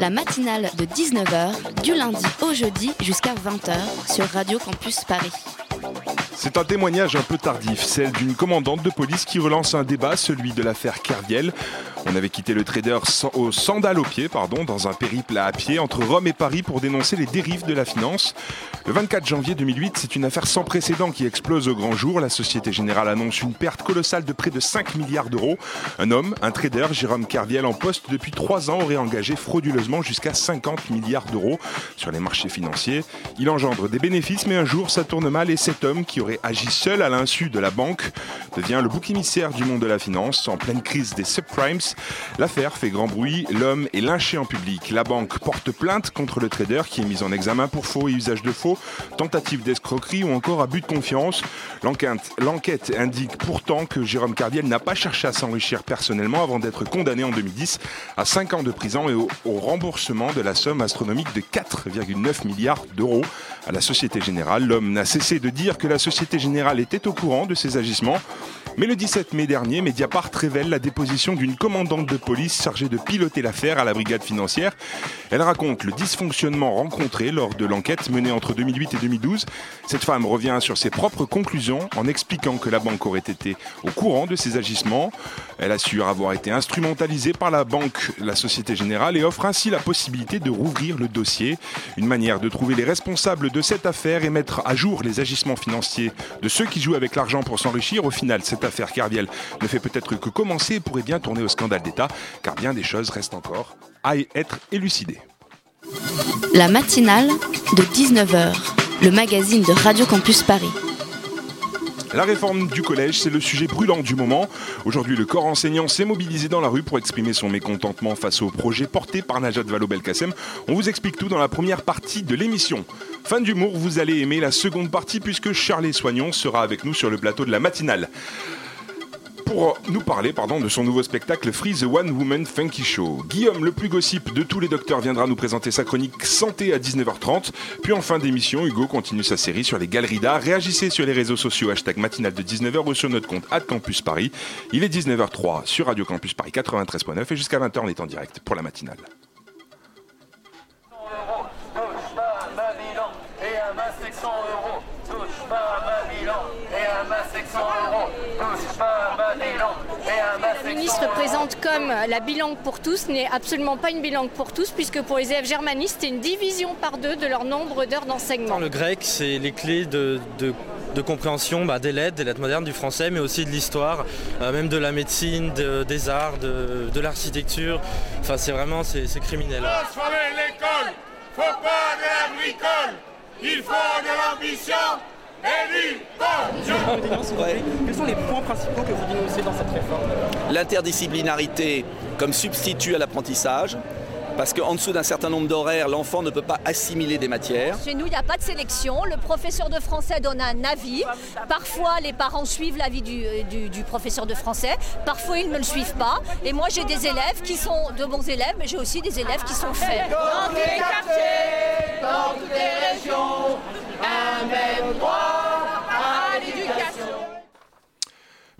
La matinale de 19h, du lundi au jeudi jusqu'à 20h sur Radio Campus Paris. C'est un témoignage un peu tardif, celle d'une commandante de police qui relance un débat, celui de l'affaire Kerviel. On avait quitté le trader sans- au sandal au pied, pardon, dans un périple à pied entre Rome et Paris pour dénoncer les dérives de la finance. Le 24 janvier 2008, c'est une affaire sans précédent qui explose au grand jour. La Société Générale annonce une perte colossale de près de 5 milliards d'euros. Un homme, un trader, Jérôme Kerviel, en poste depuis 3 ans, aurait engagé frauduleusement jusqu'à 50 milliards d'euros sur les marchés financiers. Il engendre des bénéfices, mais un jour, ça tourne mal et cet homme, qui aurait agi seul à l'insu de la banque, devient le bouc émissaire du monde de la finance en pleine crise des subprimes. L'affaire fait grand bruit, l'homme est lynché en public. La banque porte plainte contre le trader qui est mis en examen pour faux et usage de faux, tentative d'escroquerie ou encore abus de confiance. L'enquête, indique pourtant que Jérôme Carviel n'a pas cherché à s'enrichir personnellement avant d'être condamné en 2010 à 5 ans de prison et au remboursement de la somme astronomique de 4,9 milliards d'euros à la Société Générale. L'homme n'a cessé de dire que la Société Générale était au courant de ses agissements. Mais le 17 mai dernier, Mediapart révèle la déposition d'une commandante de police chargée de piloter l'affaire à la brigade financière. Elle raconte le dysfonctionnement rencontré lors de l'enquête menée entre 2008 et 2012. Cette femme revient sur ses propres conclusions en expliquant que la banque aurait été au courant de ses agissements. Elle assure avoir été instrumentalisée par la banque, la Société Générale, et offre ainsi la possibilité de rouvrir le dossier. Une manière de trouver les responsables de cette affaire et mettre à jour les agissements financiers de ceux qui jouent avec l'argent pour s'enrichir. Au final, cette affaire Kerviel ne fait peut-être que commencer et pourrait bien tourner au scandale d'État, car bien des choses restent encore à être élucidées. La matinale de 19h, le magazine de Radio Campus Paris. La réforme du collège, c'est le sujet brûlant du moment. Aujourd'hui, le corps enseignant s'est mobilisé dans la rue pour exprimer son mécontentement face au projet porté par Najat Vallaud-Belkacem. On vous explique tout dans la première partie de l'émission. Fin d'humour, vous allez aimer la seconde partie puisque Charlie Soignon sera avec nous sur le plateau de la matinale. Pour nous parler pardon, de son nouveau spectacle Free the One Woman Funky Show. Guillaume, le plus gossip de tous les docteurs, viendra nous présenter sa chronique Santé à 19h30. Puis en fin d'émission, Hugo continue sa série sur les galeries d'art. Réagissez sur les réseaux sociaux, hashtag matinale de 19h ou sur notre compte Campus Paris. Il est 19h03 sur Radio Campus Paris 93.9 et jusqu'à 20h on est en direct pour la matinale. Touche pas ma bilan et un masque 100 euros. Touche pas ma bilan et un masque 100 euros. Touche pas ma bilan et un masque La ministre présente comme la bilangue pour tous n'est absolument pas une bilangue pour tous puisque pour les élèves germanistes c'est une division par deux de leur nombre d'heures d'enseignement. Le grec, c'est les clés de, de- de compréhension bah, des lettres, des lettres modernes, du français, mais aussi de l'histoire, euh, même de la médecine, de- des arts, de, de l'architecture. Enfin, c'est vraiment, c'est criminel. Transformer l'école, faut pas de la bricole, il faut de l'ambition Quels sont les points principaux que vous dénoncez dans cette réforme l'interdisciplinarité comme substitut à l'apprentissage, parce qu'en dessous d'un certain nombre d'horaires, l'enfant ne peut pas assimiler des matières. Chez nous, il n'y a pas de sélection. Le professeur de français donne un avis. Parfois, les parents suivent l'avis du, du- du professeur de français. Parfois, ils ne le suivent pas. Et moi, j'ai des élèves qui sont de bons élèves, mais j'ai aussi des élèves qui sont faits. Dans tous les quartiers, dans toutes les régions, un même droit à l'éducation.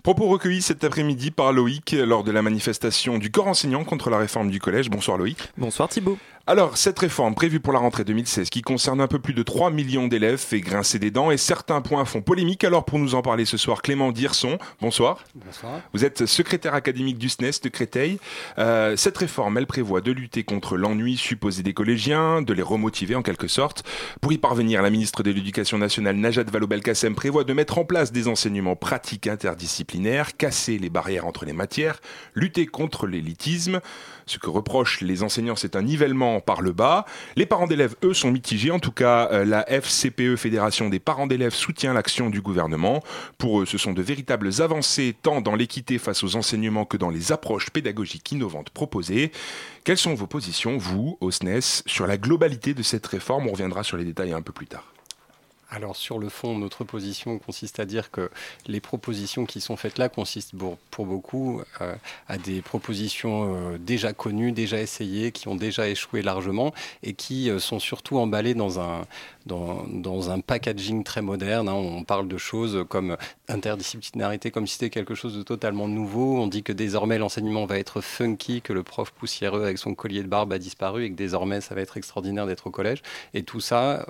Propos recueillis cet après-midi par Loïc lors de la manifestation du corps enseignant contre la réforme du collège. Bonsoir Loïc. Bonsoir Thibault. Alors, cette réforme prévue pour la rentrée 2016, qui concerne un peu plus de 3 millions d'élèves, fait grincer des dents et certains points font polémique. Alors, pour nous en parler ce soir, Clément Dirson, bonsoir. Bonsoir. Vous êtes secrétaire académique du SNES de Créteil. Euh, cette réforme, elle prévoit de lutter contre l'ennui supposé des collégiens, de les remotiver en quelque sorte. Pour y parvenir, la ministre de l'Éducation nationale, Najat Vallaud-Belkacem, prévoit de mettre en place des enseignements pratiques interdisciplinaires, casser les barrières entre les matières, lutter contre l'élitisme. Ce que reprochent les enseignants, c'est un nivellement par le bas. Les parents d'élèves, eux, sont mitigés. En tout cas, euh, la FCPE, Fédération des parents d'élèves, soutient l'action du gouvernement. Pour eux, ce sont de véritables avancées tant dans l'équité face aux enseignements que dans les approches pédagogiques innovantes proposées. Quelles sont vos positions, vous, au SNES, sur la globalité de cette réforme? On reviendra sur les détails un peu plus tard. Alors sur le fond, notre position consiste à dire que les propositions qui sont faites là consistent pour, beaucoup euh, à des propositions euh, déjà connues, déjà essayées, qui ont déjà échoué largement et qui euh, sont surtout emballées dans un, dans, un packaging très moderne. Hein. On parle de choses comme interdisciplinarité, comme si c'était quelque chose de totalement nouveau. On dit que désormais l'enseignement va être funky, que le prof poussiéreux avec son collier de barbe a disparu et que désormais ça va être extraordinaire d'être au collège. Et tout ça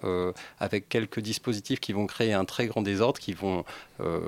avec quelques dispositifs qui vont créer un très grand désordre, qui vont euh,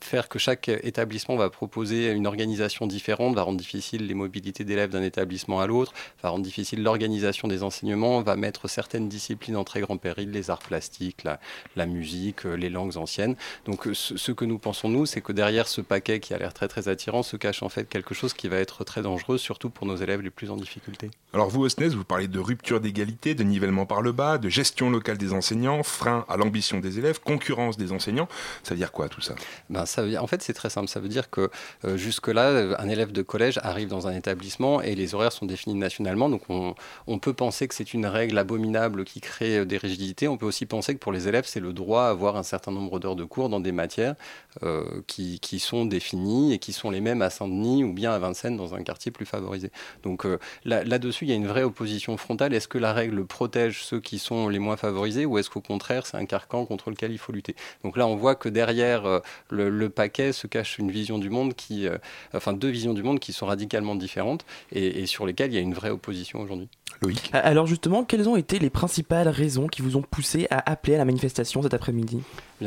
faire que chaque établissement va proposer une organisation différente, va rendre difficile les mobilités d'élèves d'un établissement à l'autre, va rendre difficile l'organisation des enseignements, va mettre certaines disciplines en très grand péril, les arts plastiques, la, musique, euh, les langues anciennes. Donc euh, ce, que nous pensons, nous, c'est que derrière ce paquet qui a l'air très très attirant se cache en fait quelque chose qui va être très dangereux, surtout pour nos élèves les plus en difficulté. Alors vous, au SNES, vous parlez de rupture d'égalité, de nivellement par le bas, de gestion locale des enseignants, frein à l'ambition des élèves, concurrence des enseignants. Ça veut dire quoi tout ça? Ben, ça veut dire, En fait, c'est très simple. Ça veut dire que euh, jusque-là, un élève de collège arrive dans un établissement et les horaires sont définis nationalement. Donc on, on peut penser que c'est une règle abominable qui crée des rigidités. On peut aussi penser que pour les élèves, c'est le droit à avoir un certain nombre d'heures de cours dans des matières euh, qui, qui, sont définies et qui sont les mêmes à Saint-Denis ou bien à Vincennes dans un quartier plus favorisé. Donc là-dessus, il y a une vraie opposition frontale. Est-ce que la règle protège ceux qui sont les moins favorisés ou est-ce qu'au contraire, c'est un carcan contre lequel il faut lutter? Donc là, on voit que derrière euh, le, paquet se cache une vision du monde qui, euh, enfin deux visions du monde qui sont radicalement différentes et, et sur lesquelles il y a une vraie opposition aujourd'hui. Loïc. Alors justement, quelles ont été les principales raisons qui vous ont poussé à appeler à la manifestation cet après-midi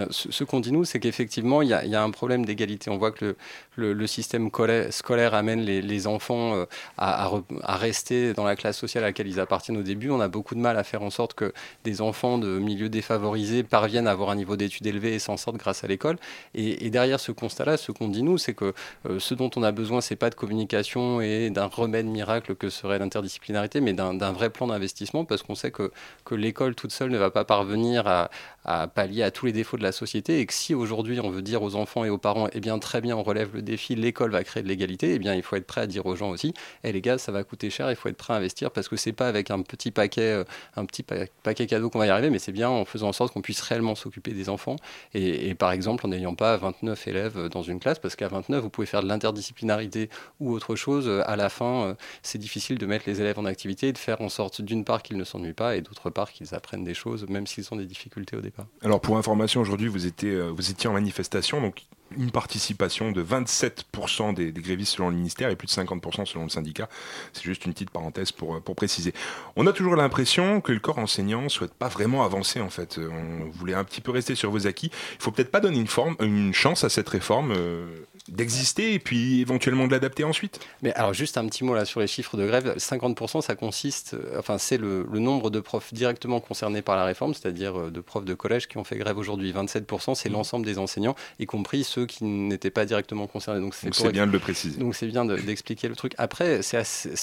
ce, qu'on dit nous, c'est qu'effectivement, il y, a un problème d'égalité. On voit que le, système scolaire amène les, enfants euh, à, rester dans la classe sociale à laquelle ils appartiennent au début. On a beaucoup de mal à faire en sorte que des enfants de milieux défavorisés parviennent à avoir un niveau d'études élevé et s'en sortent grâce à l'école. Et, derrière ce constat-là, ce qu'on dit nous, c'est que euh, ce dont on a besoin, c'est pas de communication et d'un remède miracle que serait l'interdisciplinarité, mais d'un vrai plan d'investissement, parce qu'on sait que, que l'école toute seule ne va pas parvenir à, à pallier à tous les défauts de la société et que si aujourd'hui on veut dire aux enfants et aux parents, eh bien très bien, on relève le défi, l'école va créer de l'égalité, eh bien il faut être prêt à dire aux gens aussi, eh les gars, ça va coûter cher, il faut être prêt à investir parce que c'est pas avec un petit paquet, euh, un petit paquet cadeau qu'on va y arriver, mais c'est bien en faisant en sorte qu'on puisse réellement s'occuper des enfants et, par exemple en n'ayant pas 29 élèves dans une classe parce qu'à 29 vous pouvez faire de l'interdisciplinarité ou autre chose, à la fin euh, c'est difficile de mettre les élèves en activité et de faire en sorte d'une part qu'ils ne s'ennuient pas et d'autre part qu'ils apprennent des choses même s'ils ont des difficultés au Alors pour information, aujourd'hui vous, euh, vous étiez en manifestation, donc une participation de 27% des, grévistes selon le ministère et plus de 50% selon le syndicat. C'est juste une petite parenthèse pour, euh, pour préciser. On a toujours l'impression que le corps enseignant ne souhaite pas vraiment avancer en fait. On voulait un petit peu rester sur vos acquis. Il faut peut-être pas donner une, forme, une chance à cette réforme. Euh, d'exister et puis éventuellement de l'adapter ensuite. Mais alors juste un petit mot là sur les chiffres de grève, 50% ça consiste, euh, enfin c'est le, nombre de profs directement concernés par la réforme, c'est-à-dire euh, de profs de collège qui ont fait grève aujourd'hui. 27% c'est mmh. l'ensemble des enseignants, y compris ceux qui n'étaient pas directement concernés. Donc c'est bien de le préciser. Donc c'est bien d'expliquer le truc. Après, c'est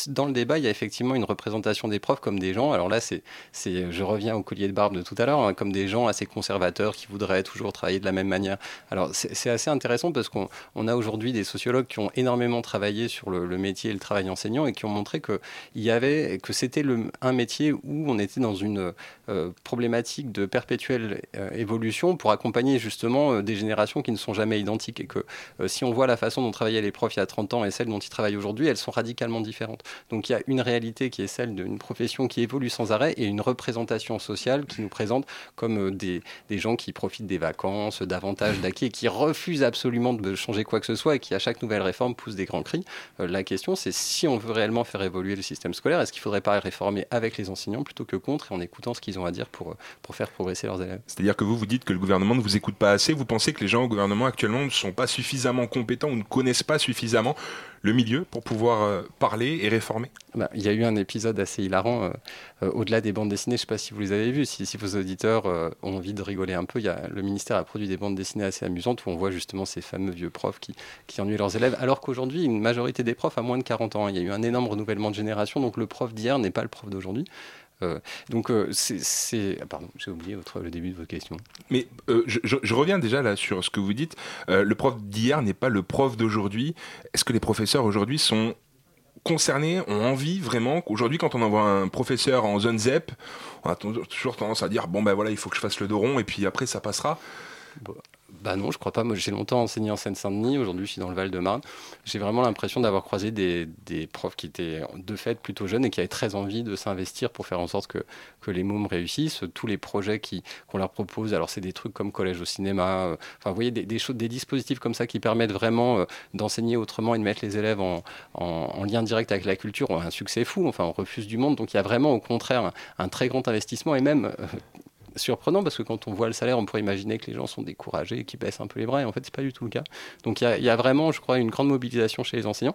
dans le débat, il y a effectivement une représentation des profs comme des gens. Alors là, c'est, je reviens au collier de barbe de tout à l'heure, hein, comme des gens assez conservateurs qui voudraient toujours travailler de la même manière. Alors c'est assez intéressant parce qu'on a aujourd'hui des sociologues qui ont énormément travaillé sur le, métier et le travail enseignant et qui ont montré que que c'était un métier où on était dans une euh, problématique de perpétuelle euh, évolution pour accompagner justement euh, des générations qui ne sont jamais identiques et que si on voit la façon dont travaillaient les profs il y a 30 ans et celle dont ils travaillent aujourd'hui, elles sont radicalement différentes. Donc il y a une réalité qui est celle d'une profession qui évolue sans arrêt et une représentation sociale qui nous présente comme des, des gens qui profitent des vacances, davantage d'acquis et qui refusent absolument de changer quoi que ce soit et qui, à chaque nouvelle réforme, pousse des grands cris. Euh, la question, c'est si on veut réellement faire évoluer le système scolaire, est-ce qu'il ne faudrait pas réformer avec les enseignants plutôt que contre et en écoutant ce qu'ils ont à dire pour, euh, pour faire progresser leurs élèves? C'est-à-dire que vous, vous dites que le gouvernement ne vous écoute pas assez. Vous pensez que les gens au gouvernement actuellement ne sont pas suffisamment compétents ou ne connaissent pas suffisamment le milieu pour pouvoir euh, parler et réformer? Bah, Il y a eu un épisode assez hilarant, euh, euh, au-delà des bandes dessinées, je ne sais pas si vous les avez vues, si, si vos auditeurs ont envie de rigoler un peu, y a, le ministère a produit des bandes dessinées assez amusantes où on voit justement ces fameux vieux profs qui, qui ennuient leurs élèves, alors qu'aujourd'hui, une majorité des profs a moins de 40 ans. Il y a eu un énorme renouvellement de génération, donc le prof d'hier n'est pas le prof d'aujourd'hui. Euh, donc euh, c'est... ah, pardon, j'ai oublié votre, le début de votre question. Mais euh, je, je- je reviens déjà là sur ce que vous dites. Le prof d'hier n'est pas le prof d'aujourd'hui. Est-ce que les professeurs aujourd'hui sont concernés, ont envie vraiment qu'aujourd'hui, quand on envoie un professeur en zone ZEP, on a toujours tendance à dire bon ben voilà, il faut que je fasse le dos rond et puis après ça passera. Bah non, je crois pas. Moi, j'ai longtemps enseigné en Seine-Saint-Denis. Aujourd'hui, je suis dans le Val-de-Marne. J'ai vraiment l'impression d'avoir croisé des, des profs qui étaient de fait plutôt jeunes et qui avaient très envie de s'investir pour faire en sorte que, que les mômes réussissent. Tous les projets qu'on leur propose, alors c'est des trucs comme collège au cinéma. euh, Enfin, vous voyez, des, choses, des dispositifs comme ça qui permettent vraiment euh, d'enseigner autrement et de mettre les élèves en, en- en lien direct avec la culture ont un succès fou. Enfin, on refuse du monde. Donc, il y a vraiment, au contraire, un, un très grand investissement et même. euh, surprenant parce que quand on voit le salaire, on pourrait imaginer que les gens sont découragés, qu'ils baissent un peu les bras, et en fait, c'est pas du tout le cas. Donc, il y y a vraiment, je crois, une grande mobilisation chez les enseignants.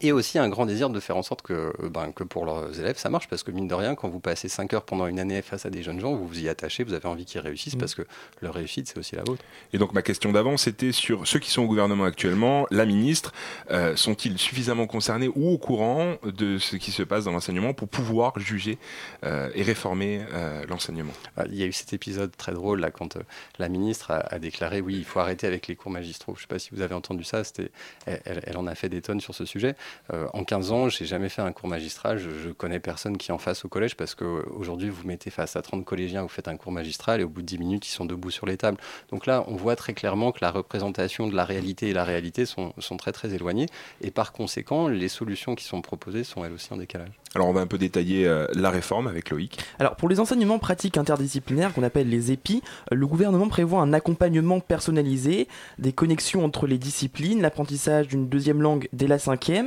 Et aussi un grand désir de faire en sorte que, ben, que pour leurs élèves ça marche, parce que mine de rien, quand vous passez 5 heures pendant une année face à des jeunes gens, vous vous y attachez, vous avez envie qu'ils réussissent, Mm. parce que leur réussite, c'est aussi la vôtre. Et donc ma question d'avant, c'était sur ceux qui sont au gouvernement actuellement, la ministre, euh, sont-ils suffisamment concernés ou au courant de ce qui se passe dans l'enseignement pour pouvoir juger euh, et réformer euh, l'enseignement? Ah, Il y a eu cet épisode très drôle là quand euh, la ministre a, a déclaré oui il faut arrêter avec les cours magistraux. Je ne sais pas si vous avez entendu ça. C'était, elle, elle- elle en a fait des tonnes sur ce sujet. Euh, en 15 ans, j'ai jamais fait un cours magistral. Je, je connais personne qui en fasse au collège parce qu'aujourd'hui vous mettez face à 30 collégiens, vous faites un cours magistral et au bout de 10 minutes ils sont debout sur les tables. Donc là on voit très clairement que la représentation de la réalité et la réalité sont, sont très très éloignées et par conséquent les solutions qui sont proposées sont elles aussi en décalage. Alors on va un peu détailler euh, la réforme avec Loïc. Alors pour les enseignements pratiques interdisciplinaires qu'on appelle les EPI, euh, le gouvernement prévoit un accompagnement personnalisé, des connexions entre les disciplines, l'apprentissage d'une deuxième langue dès la cinquième.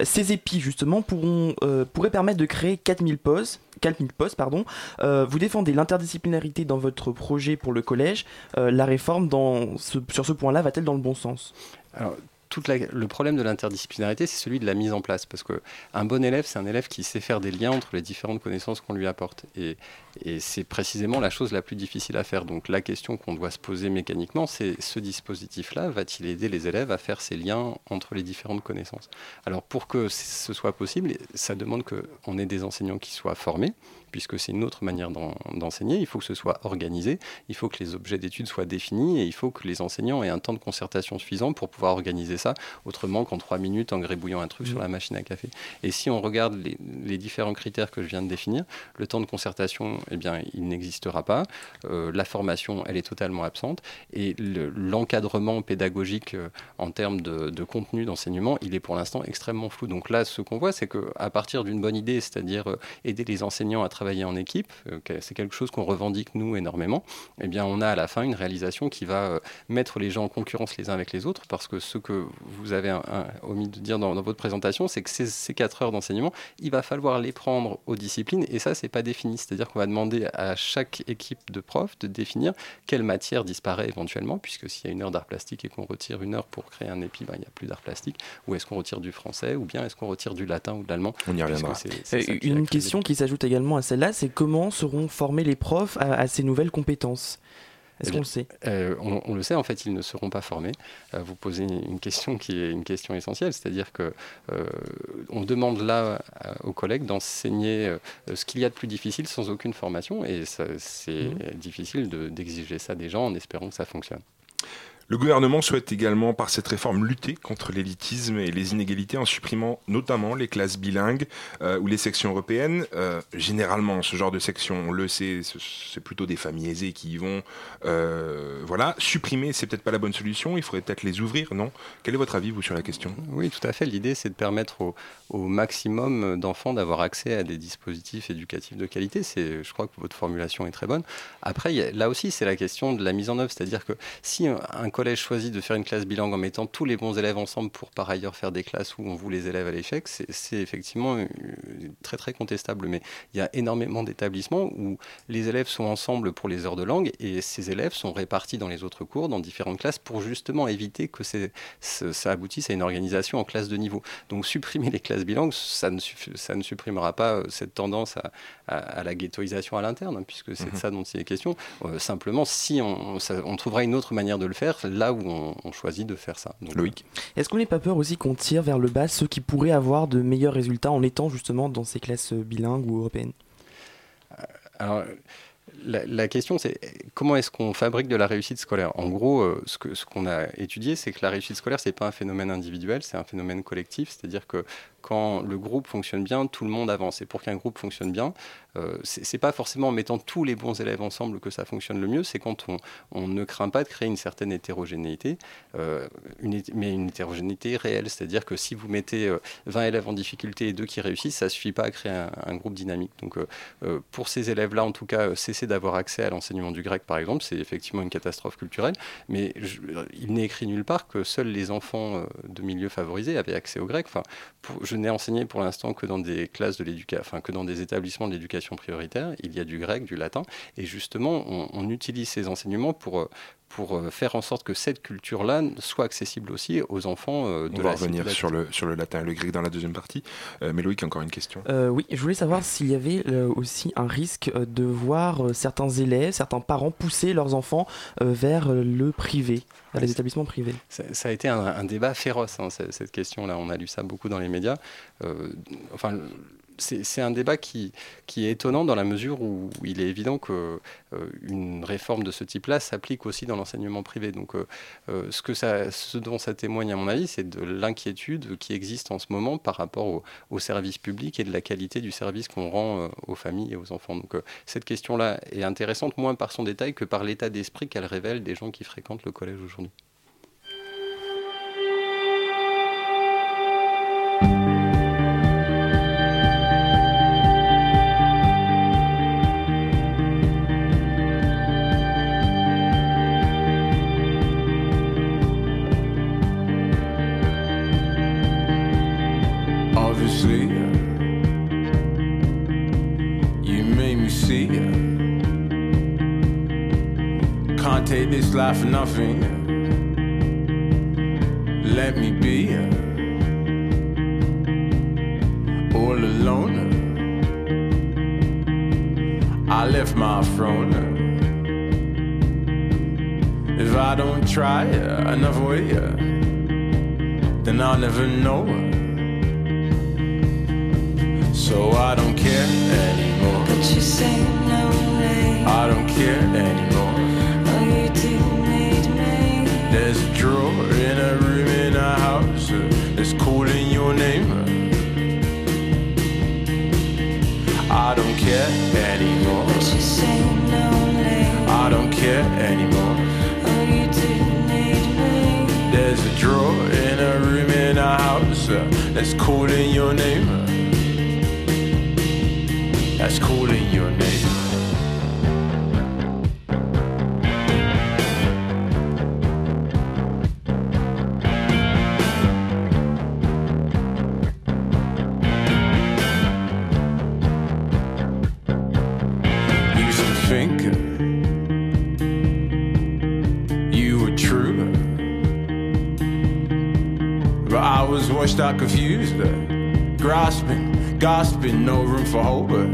Euh, Ces EPI justement pourront, euh, pourraient permettre de créer 4000 postes. 4000 postes, pardon. Euh, vous défendez l'interdisciplinarité dans votre projet pour le collège. La réforme dans sur ce point-là va-t-elle dans le bon sens? Alors, toute le problème de l'interdisciplinarité, c'est celui de la mise en place. Parce qu'un bon élève, c'est un élève qui sait faire des liens entre les différentes connaissances qu'on lui apporte. Et, et c'est précisément la chose la plus difficile à faire. Donc la question qu'on doit se poser mécaniquement, c'est ce dispositif-là va-t-il aider les élèves à faire ces liens entre les différentes connaissances? Alors pour que ce soit possible, ça demande qu'on ait des enseignants qui soient formés puisque c'est une autre manière d'en- d'enseigner. Il faut que ce soit organisé, il faut que les objets d'études soient définis et il faut que les enseignants aient un temps de concertation suffisant pour pouvoir organiser ça, autrement qu'en trois minutes en grébouillant un truc sur la machine à café. Et si on regarde les différents critères que je viens de définir, le temps de concertation, eh bien, il n'existera pas. Euh, la formation, elle est totalement absente. Et le- l'encadrement pédagogique euh, en termes de, contenu d'enseignement, il est pour l'instant extrêmement flou. Donc là, ce qu'on voit, c'est qu'à partir d'une bonne idée, c'est-à-dire euh, aider les enseignants à travailler en équipe, c'est quelque chose qu'on revendique nous énormément, eh bien, on a à la fin une réalisation qui va mettre les gens en concurrence les uns avec les autres, parce que ce que vous avez omis de dire dans, votre présentation, c'est que ces, ces quatre heures d'enseignement, il va falloir les prendre aux disciplines, et ça, c'est pas défini. C'est-à-dire qu'on va demander à chaque équipe de profs de définir quelle matière disparaît éventuellement, puisque s'il y a une heure d'art plastique et qu'on retire une heure pour créer un épi, ben, il n'y a plus d'art plastique, ou est-ce qu'on retire du français, ou bien est-ce qu'on retire du latin ou de l'allemand On y reviendra. Euh, Une question qui s'ajoute également à celle-là, c'est comment seront formés les profs à, à ces nouvelles compétences? Est-ce Eh qu'on le sait euh, on, on le sait, en fait, ils ne seront pas formés. Euh, vous posez une question qui est une question essentielle, c'est-à-dire que euh, on demande là euh, aux collègues d'enseigner ce qu'il y a de plus difficile sans aucune formation, et c'est difficile de- d'exiger ça des gens en espérant que ça fonctionne. Le gouvernement souhaite également, par cette réforme, lutter contre l'élitisme et les inégalités en supprimant notamment les classes bilingues euh, ou les sections européennes. Euh, généralement, ce genre de section, on le sait, ce- c'est plutôt des familles aisées qui y vont. Euh, voilà, supprimer, c'est peut-être pas la bonne solution. Il faudrait peut-être les ouvrir, non? Quel est votre avis, vous, sur la question? Oui, tout à fait. L'idée, c'est de permettre au, maximum d'enfants d'avoir accès à des dispositifs éducatifs de qualité. Je crois que votre formulation est très bonne. Après, là aussi, c'est la question de la mise en œuvre. C'est-à-dire que si un collège choisit de faire une classe bilingue en mettant tous les bons élèves ensemble pour par ailleurs faire des classes où on voue les élèves à l'échec, c'est, effectivement euh, très très contestable. Mais il y a énormément d'établissements où les élèves sont ensemble pour les heures de langue et ces élèves sont répartis dans les autres cours, dans différentes classes, pour justement éviter que ça aboutisse à une organisation en classe de niveau. Donc supprimer les classes bilingues, ça ne, suffi- ça ne supprimera pas euh, cette tendance à, à- à la ghettoisation à l'interne, hein, puisque c'est de Mhm. ça dont il est question. Euh, simplement, si on, ça- on trouvera une autre manière de le faire, là où on, choisit de faire ça. Loïc Est-ce qu'on n'est pas peur aussi qu'on tire vers le bas ceux qui pourraient avoir de meilleurs résultats en étant justement dans ces classes bilingues ou européennes? Alors, la, question, c'est comment est-ce qu'on fabrique de la réussite scolaire? En gros, euh, ce qu'on ce qu'on a étudié, c'est que la réussite scolaire, c'est pas un phénomène individuel, c'est un phénomène collectif. C'est-à-dire que quand le groupe fonctionne bien, tout le monde avance. Et pour qu'un groupe fonctionne bien, euh, c'est pas forcément en mettant tous les bons élèves ensemble que ça fonctionne le mieux, c'est quand on, ne craint pas de créer une certaine hétérogénéité, euh, mais une hétérogénéité réelle. C'est-à-dire que si vous mettez 20 euh, élèves en difficulté et deux qui réussissent, ça suffit pas à créer un, groupe dynamique. Donc pour ces élèves-là, en tout cas, cesser d'avoir accès à l'enseignement du grec, par exemple, c'est effectivement une catastrophe culturelle, mais il n'est écrit nulle part que seuls les enfants de milieux favorisés avaient accès au grec. Enfin, n'ai enseigné pour l'instant que dans des classes de l'éducation, enfin que dans des établissements de l'éducation prioritaire. Il y a du grec, du latin, et justement, on, utilise ces enseignements pour euh, pour euh, faire en sorte que cette culture-là soit accessible aussi aux enfants euh, de On va revenir sur le, sur le latin et le grec dans la deuxième partie. mais Loïc, encore une question. oui, je voulais savoir s'il y avait aussi un risque de voir certains élèves, certains parents pousser leurs enfants vers le privé, vers les établissements privés. Ça, a été un, débat féroce, hein, cette question-là. On a lu ça beaucoup dans les médias. enfin, c'est un débat qui, est étonnant dans la mesure où il est évident qu'une euh, réforme de ce type-là s'applique aussi dans l'enseignement privé. Donc, euh, euh, ce, que dont ça témoigne, à mon avis, c'est de l'inquiétude qui existe en ce moment par rapport au, au service public et de la qualité du service qu'on rend aux familles et aux enfants. Donc, cette question-là est intéressante moins par son détail que par l'état d'esprit qu'elle révèle des gens qui fréquentent le collège aujourd'hui. Life for nothing. Let me be all alone. I left my throne. If I don't try another way, then I'll never know. So I don't care anymore. But you say no way. I don't care anymore. That's calling your name. That's calling gasping, no room for hope. Uh,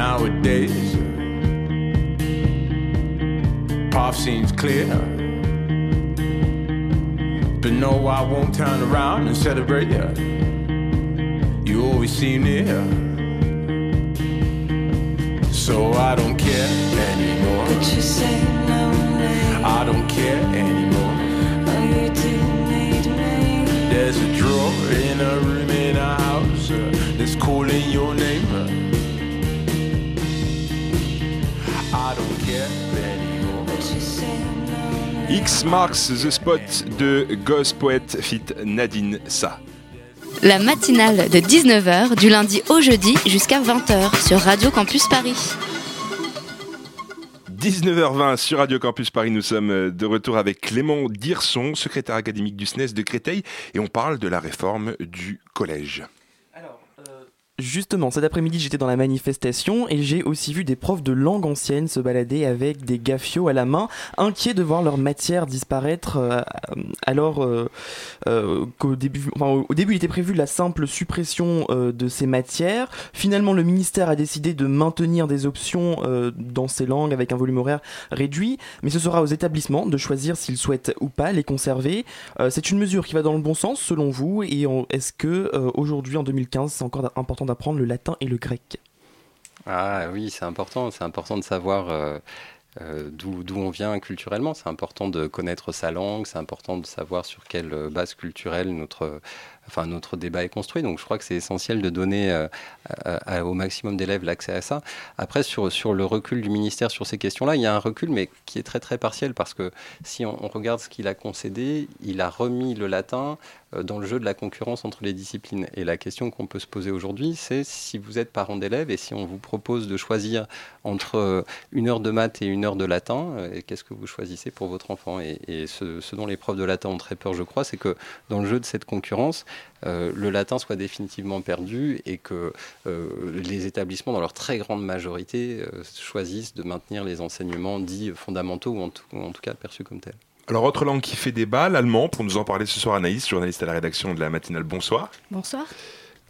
nowadays, uh, path seems clear. But no, I won't turn around and celebrate you. You always seem near. So I don't care anymore. But you say no, name. I don't care anymore. There's a. X marks the spot de Ghost Poet fit Nadine Sa. La matinale de 19h du lundi au jeudi jusqu'à 20h sur Radio Campus Paris. 19h20 sur Radio Campus Paris, nous sommes euh, de retour avec Clément Dirson, secrétaire académique du SNES de Créteil, et on parle de la réforme du collège. Justement, cet après-midi, j'étais dans la manifestation et j'ai aussi vu des profs de langue ancienne se balader avec des gaffios à la main, inquiets de voir leur matière disparaître euh, alors euh, euh, qu'au début, enfin, au début, il était prévu la simple suppression de ces matières. Finalement, le ministère a décidé de maintenir des options dans ces langues avec un volume horaire réduit, mais ce sera aux établissements de choisir s'ils souhaitent ou pas les conserver. C'est une mesure qui va dans le bon sens selon vous et est-ce que aujourd'hui en 2015 c'est encore important d'apprendre le latin et le grec Ah oui, c'est important. C'est important de savoir euh, euh, d'où on vient culturellement. C'est important de connaître sa langue. C'est important de savoir sur quelle base culturelle notre enfin notre débat est construit. Donc je crois que c'est essentiel de donner euh, au maximum d'élèves l'accès à ça. Après sur sur le recul du ministère sur ces questions-là, il y a un recul mais qui est très très partiel parce que si on, regarde ce qu'il a concédé, il a remis le latin euh, dans le jeu de la concurrence entre les disciplines. Et la question qu'on peut se poser aujourd'hui, c'est si vous êtes parent d'élèves et si on vous propose de choisir entre euh, une heure de maths et une heure de latin, qu'est-ce que vous choisissez pour votre enfant? Et, ce, dont les profs de latin ont très peur, je crois, c'est que dans le jeu de cette concurrence, le latin soit définitivement perdu et que les établissements, dans leur très grande majorité, choisissent de maintenir les enseignements dits fondamentaux ou en tout cas perçus comme tels. Alors, autre langue qui fait débat, l'allemand. Pour nous en parler ce soir, Anaïs, journaliste à la rédaction de la matinale. Bonsoir. Bonsoir.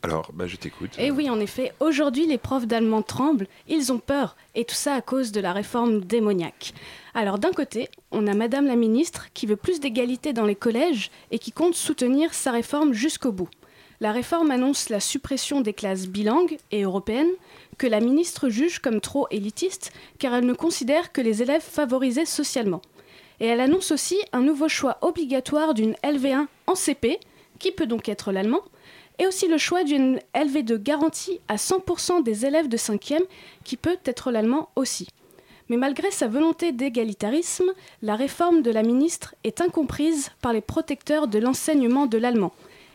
Alors, bah, je t'écoute. Et eh oui, en effet, aujourd'hui, les profs d'allemand tremblent, ils ont peur, et tout ça à cause de la réforme démoniaque. Alors, d'un côté, on a Madame la ministre qui veut plus d'égalité dans les collèges et qui compte soutenir sa réforme jusqu'au bout. La réforme annonce la suppression des classes bilingues et européennes, que la ministre juge comme trop élitistes, car elle ne considère que les élèves favorisés socialement. Et elle annonce aussi un nouveau choix obligatoire d'une LV1 en CP, qui peut donc être l'allemand, et aussi le choix d'une LV2 garantie à 100% des élèves de 5e, qui peut être l'allemand aussi. Mais malgré sa volonté d'égalitarisme, la réforme de la ministre est incomprise par les protecteurs de l'enseignement de l'allemand.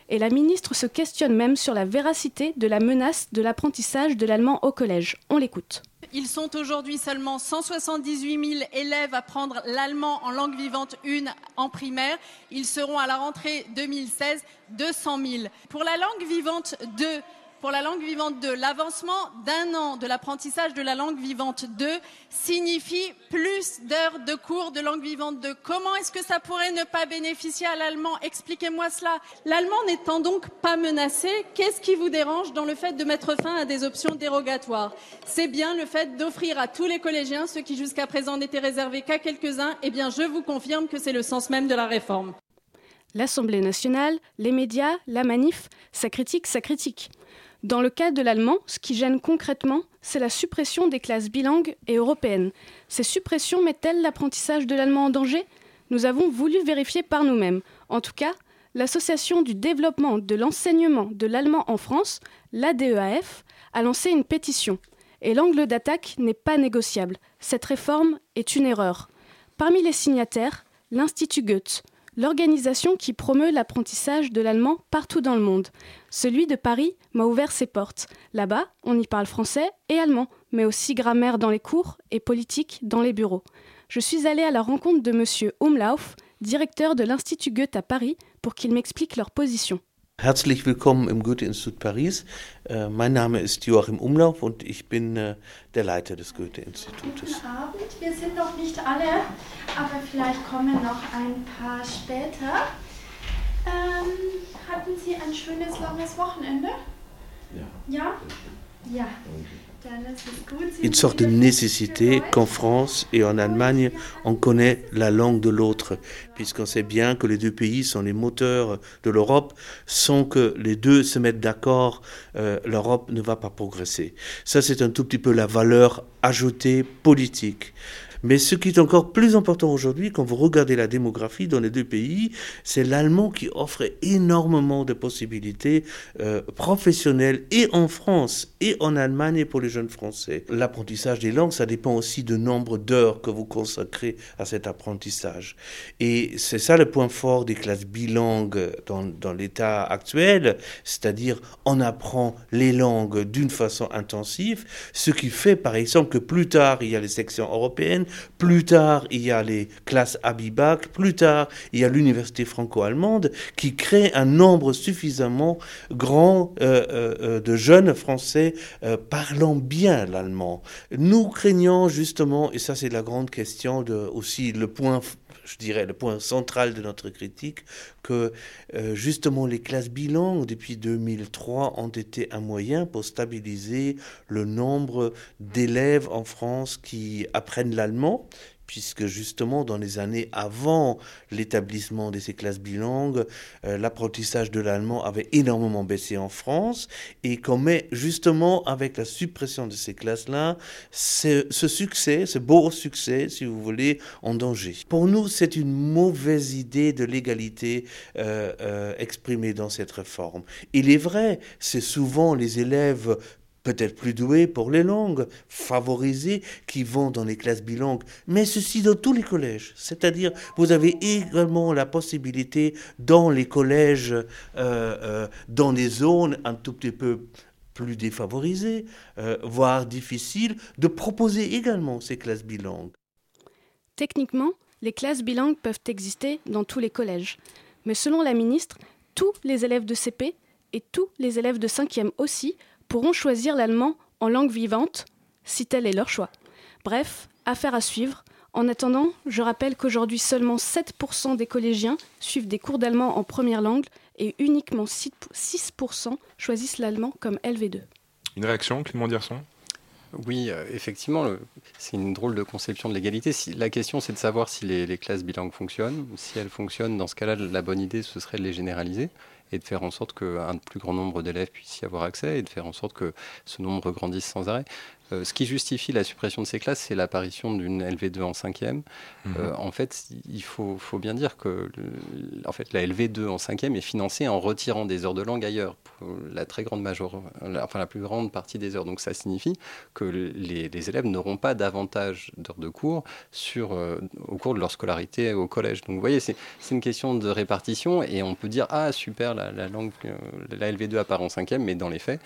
Et la ministre se questionne même sur la véracité de la menace de l'apprentissage de l'allemand au collège. On l'écoute. Ils sont aujourd'hui seulement 178 000 élèves à prendre l'allemand en langue vivante 1 en primaire. Ils seront à la rentrée 2016 200 000. Pour la langue vivante 2, pour la langue vivante 2. L'avancement d'un an de l'apprentissage de la langue vivante 2 signifie plus d'heures de cours de langue vivante 2. Comment est-ce que ça pourrait ne pas bénéficier à l'allemand? Expliquez-moi cela. L'allemand n'étant donc pas menacé, qu'est-ce qui vous dérange dans le fait de mettre fin à des options dérogatoires? C'est bien le fait d'offrir à tous les collégiens, ce qui jusqu'à présent n'était réservé qu'à quelques-uns, eh bien je vous confirme que c'est le sens même de la réforme. L'Assemblée nationale, les médias, la manif, ça critique, ça critique. Dans le cas de l'allemand, ce qui gêne concrètement, c'est la suppression des classes bilingues et européennes. Ces suppressions mettent-elles l'apprentissage de l'allemand en danger? Nous avons voulu vérifier par nous-mêmes. En tout cas, l'Association du développement de l'enseignement de l'allemand en France, l'ADEAF, a lancé une pétition. Et l'angle d'attaque n'est pas négociable. Cette réforme est une erreur. Parmi les signataires, l'Institut Goethe, l'organisation qui promeut l'apprentissage de l'allemand partout dans le monde. Celui de Paris m'a ouvert ses portes. Là-bas, on y parle français et allemand, mais aussi grammaire dans les cours et politique dans les bureaux. Je suis allée à la rencontre de M. Umlauf, directeur de l'Institut Goethe à Paris, pour qu'il m'explique leur position. Herzlich willkommen im Goethe-Institut Paris. Äh, mein Name ist Joachim Umlauf und ich bin äh, der Leiter des Goethe-Institutes. Guten Abend, wir sind noch nicht alle, aber vielleicht kommen noch ein paar später. Ähm, hatten Sie ein schönes, langes Wochenende? Ja. Ja? Ja. Une sorte de nécessité qu'en France et en Allemagne, on connaît la langue de l'autre, puisqu'on sait bien que les deux pays sont les moteurs de l'Europe. Sans que les deux se mettent d'accord, euh, l'Europe ne va pas progresser. Ça, c'est un tout petit peu la valeur ajoutée politique. Mais ce qui est encore plus important aujourd'hui, quand vous regardez la démographie dans les deux pays, c'est l'allemand qui offre énormément de possibilités euh, professionnelles et en France et en Allemagne pour les jeunes Français. L'apprentissage des langues, ça dépend aussi du nombre d'heures que vous consacrez à cet apprentissage. Et c'est ça le point fort des classes bilingues dans, dans l'état actuel, c'est-à-dire on apprend les langues d'une façon intensive, ce qui fait par exemple que plus tard il y a les sections européennes Plus tard, il y a les classes Abibac. Plus tard, il y a l'université franco-allemande qui crée un nombre suffisamment grand euh, euh, euh, de jeunes Français parlant bien l'allemand. Nous craignons justement, et ça c'est la grande question aussi le point je dirais, le point central de notre critique, que euh, justement les classes bilangues depuis 2003 ont été un moyen pour stabiliser le nombre d'élèves en France qui apprennent l'allemand puisque justement dans les années avant l'établissement de ces classes bilingues, euh, l'apprentissage de l'allemand avait énormément baissé en France et met justement avec la suppression de ces classes-là, ce succès, ce beau succès, si vous voulez, en danger. Pour nous, c'est une mauvaise idée de l'égalité euh, euh, exprimée dans cette réforme. Il est vrai, c'est souvent les élèves peut-être plus doués pour les langues, favorisés, qui vont dans les classes bilingues, mais ceci dans tous les collèges. C'est-à-dire, vous avez également la possibilité dans les collèges, euh, euh, dans des zones un tout petit peu plus défavorisées, euh, voire difficiles, de proposer également ces classes bilingues. Techniquement, les classes bilingues peuvent exister dans tous les collèges. Mais selon la ministre, tous les élèves de CP et tous les élèves de 5e aussi pourront choisir l'allemand en langue vivante, si tel est leur choix. Bref, affaire à suivre. En attendant, je rappelle qu'aujourd'hui seulement 7% des collégiens suivent des cours d'allemand en première langue et uniquement 6% choisissent l'allemand comme LV2. Une réaction, Clément Dierson? Oui, euh, effectivement, c'est une drôle de conception de l'égalité. la question, c'est de savoir si les, les, classes bilingues fonctionnent. Si elles fonctionnent, dans ce cas-là, la bonne idée, ce serait de les généraliser et de faire en sorte qu'un plus grand nombre d'élèves puissent y avoir accès et de faire en sorte que ce nombre grandisse sans arrêt. Euh, ce qui justifie la suppression de ces classes, c'est l'apparition d'une LV2 en cinquième. Mhm. Euh, en fait, il faut, faut, bien dire que en fait, la LV2 en cinquième est financée en retirant des heures de langue ailleurs, pour la très grande major, enfin la plus grande partie des heures. Donc ça signifie que les, les élèves n'auront pas davantage d'heures de cours sur, euh, au cours de leur scolarité au collège. Donc vous voyez, c'est une question de répartition et on peut dire ah super la, la langue, la LV2 apparaît en cinquième, mais dans les faits,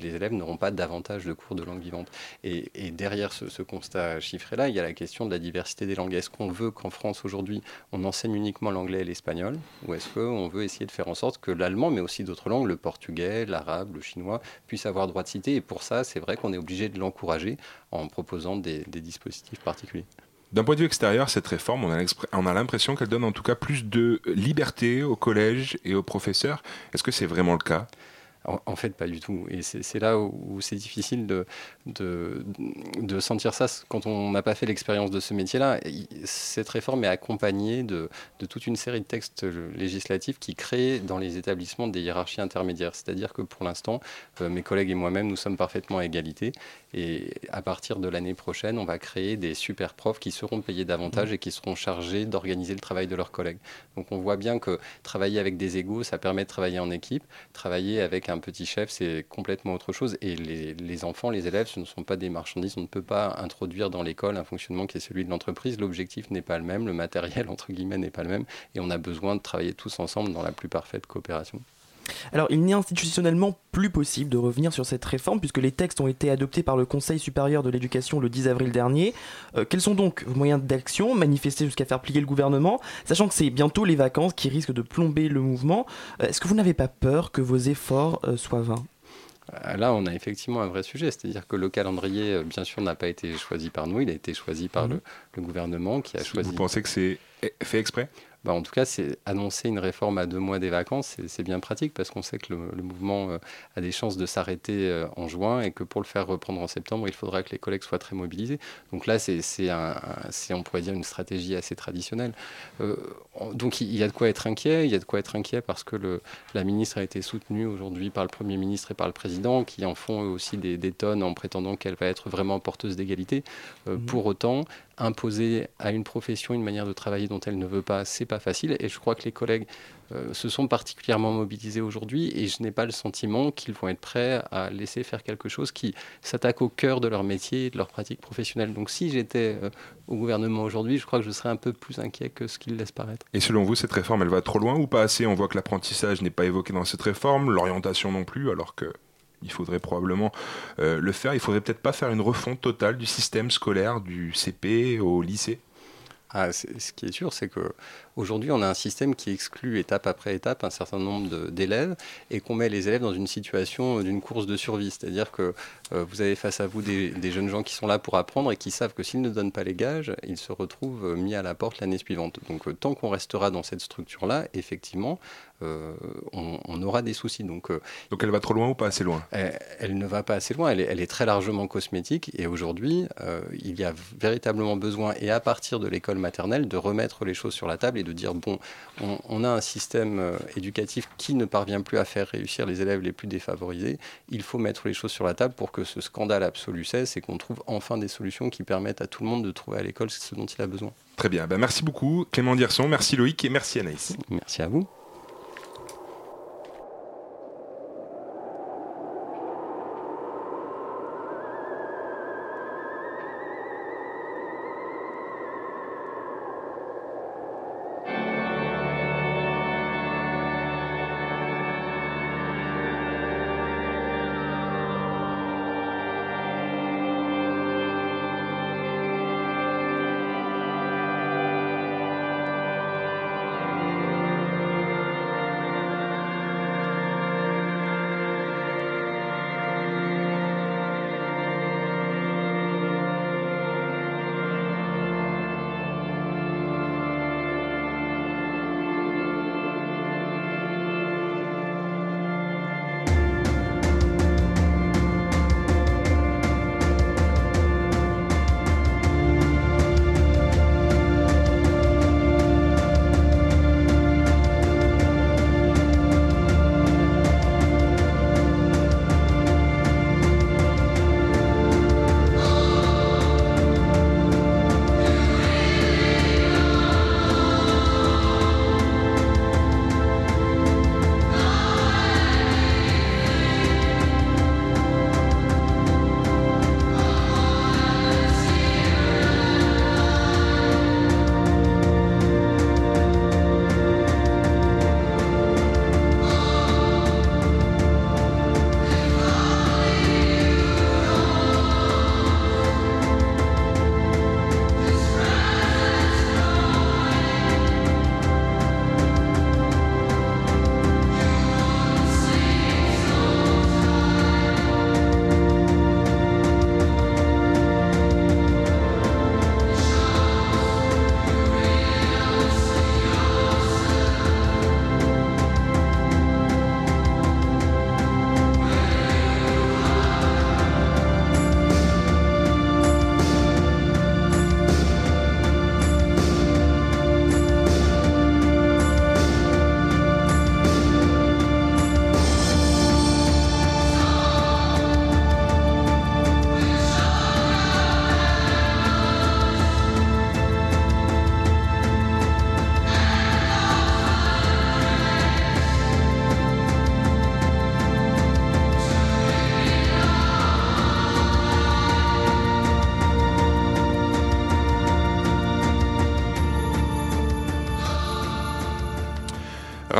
les élèves n'auront pas davantage de cours de langue vivante. Et, derrière ce, constat chiffré-là, il y a la question de la diversité des langues. Est-ce qu'on veut qu'en France aujourd'hui, on enseigne uniquement l'anglais et l'espagnol Ou est-ce qu'on veut essayer de faire en sorte que l'allemand, mais aussi d'autres langues, le portugais, l'arabe, le chinois, puissent avoir droit de citer? Et pour ça, c'est vrai qu'on est obligé de l'encourager en proposant des, dispositifs particuliers. D'un point de vue extérieur, cette réforme, on a l'impression qu'elle donne en tout cas plus de liberté aux collèges et aux professeurs. Est-ce que c'est vraiment le cas? En, fait, pas du tout. Et c'est là où, c'est difficile de, de, sentir ça quand on n'a pas fait l'expérience de ce métier-là. Cette réforme est accompagnée de, toute une série de textes législatifs qui créent dans les établissements des hiérarchies intermédiaires. C'est-à-dire que pour l'instant, euh, mes collègues et moi-même, nous sommes parfaitement à égalité. Et à partir de l'année prochaine, on va créer des super profs qui seront payés davantage mmh. et qui seront chargés d'organiser le travail de leurs collègues. Donc on voit bien que travailler avec des égaux, ça permet de travailler en équipe. Travailler avec un petit chef, c'est complètement autre chose. Et les, enfants, les élèves, ce ne sont pas des marchandises. On ne peut pas introduire dans l'école un fonctionnement qui est celui de l'entreprise. L'objectif n'est pas le même, le matériel, entre guillemets, n'est pas le même. Et on a besoin de travailler tous ensemble dans la plus parfaite coopération. Alors, il n'est institutionnellement plus possible de revenir sur cette réforme puisque les textes ont été adoptés par le Conseil supérieur de l'éducation le 10 avril dernier. Euh, quels sont donc vos moyens d'action Manifester jusqu'à faire plier le gouvernement, sachant que c'est bientôt les vacances qui risquent de plomber le mouvement? Euh, est-ce que vous n'avez pas peur que vos efforts euh, soient vains? Là, on a effectivement un vrai sujet, c'est-à-dire que le calendrier, bien sûr, n'a pas été choisi par nous, il a été choisi par mhm. le, gouvernement qui a choisi. Vous pensez que c'est fait exprès? Bah, en tout cas, c'est annoncer une réforme à deux mois des vacances, c'est bien pratique parce qu'on sait que le, mouvement euh, a des chances de s'arrêter euh, en juin et que pour le faire reprendre en septembre, il faudra que les collègues soient très mobilisés. Donc là, c'est, on pourrait dire, une stratégie assez traditionnelle. Euh, donc il y a de quoi être inquiet. Il y a de quoi être inquiet parce que le, la ministre a été soutenue aujourd'hui par le Premier ministre et par le Président, qui en font aussi des, tonnes en prétendant qu'elle va être vraiment porteuse d'égalité. Mmh. Pour autant, imposer à une profession une manière de travailler dont elle ne veut pas, c'est pas facile. Et je crois que les collègues euh, se sont particulièrement mobilisés aujourd'hui et je n'ai pas le sentiment qu'ils vont être prêts à laisser faire quelque chose qui s'attaque au cœur de leur métier et de leur pratique professionnelle. Donc si j'étais euh, au gouvernement aujourd'hui, je crois que je serais un peu plus inquiet que ce qu'ils laissent paraître. Et selon vous, cette réforme, elle va trop loin ou pas assez? On voit que l'apprentissage n'est pas évoqué dans cette réforme, l'orientation non plus, alors que il faudrait probablement euh, le faire. Il faudrait peut-être pas faire une refonte totale du système scolaire du CP au lycée? Ah, ce qui est sûr, c'est que Aujourd'hui, on a un système qui exclut étape après étape un certain nombre d'élèves et qu'on met les élèves dans une situation d'une course de survie. C'est-à-dire que euh, vous avez face à vous des, jeunes gens qui sont là pour apprendre et qui savent que s'ils ne donnent pas les gages, ils se retrouvent euh, mis à la porte l'année suivante. Donc euh, tant qu'on restera dans cette structure-là, effectivement, on, aura des soucis. Donc, Donc elle va trop loin ou pas assez loin? Elle, ne va pas assez loin, elle est, elle est très largement cosmétique et aujourd'hui, il y a véritablement besoin, et à partir de l'école maternelle, de remettre les choses sur la table et de dire, bon, on, a un système éducatif qui ne parvient plus à faire réussir les élèves les plus défavorisés, il faut mettre les choses sur la table pour que ce scandale absolu cesse et qu'on trouve enfin des solutions qui permettent à tout le monde de trouver à l'école ce dont il a besoin. Très bien, ben, merci beaucoup Clément Dierson, merci Loïc et merci Anaïs. Merci à vous.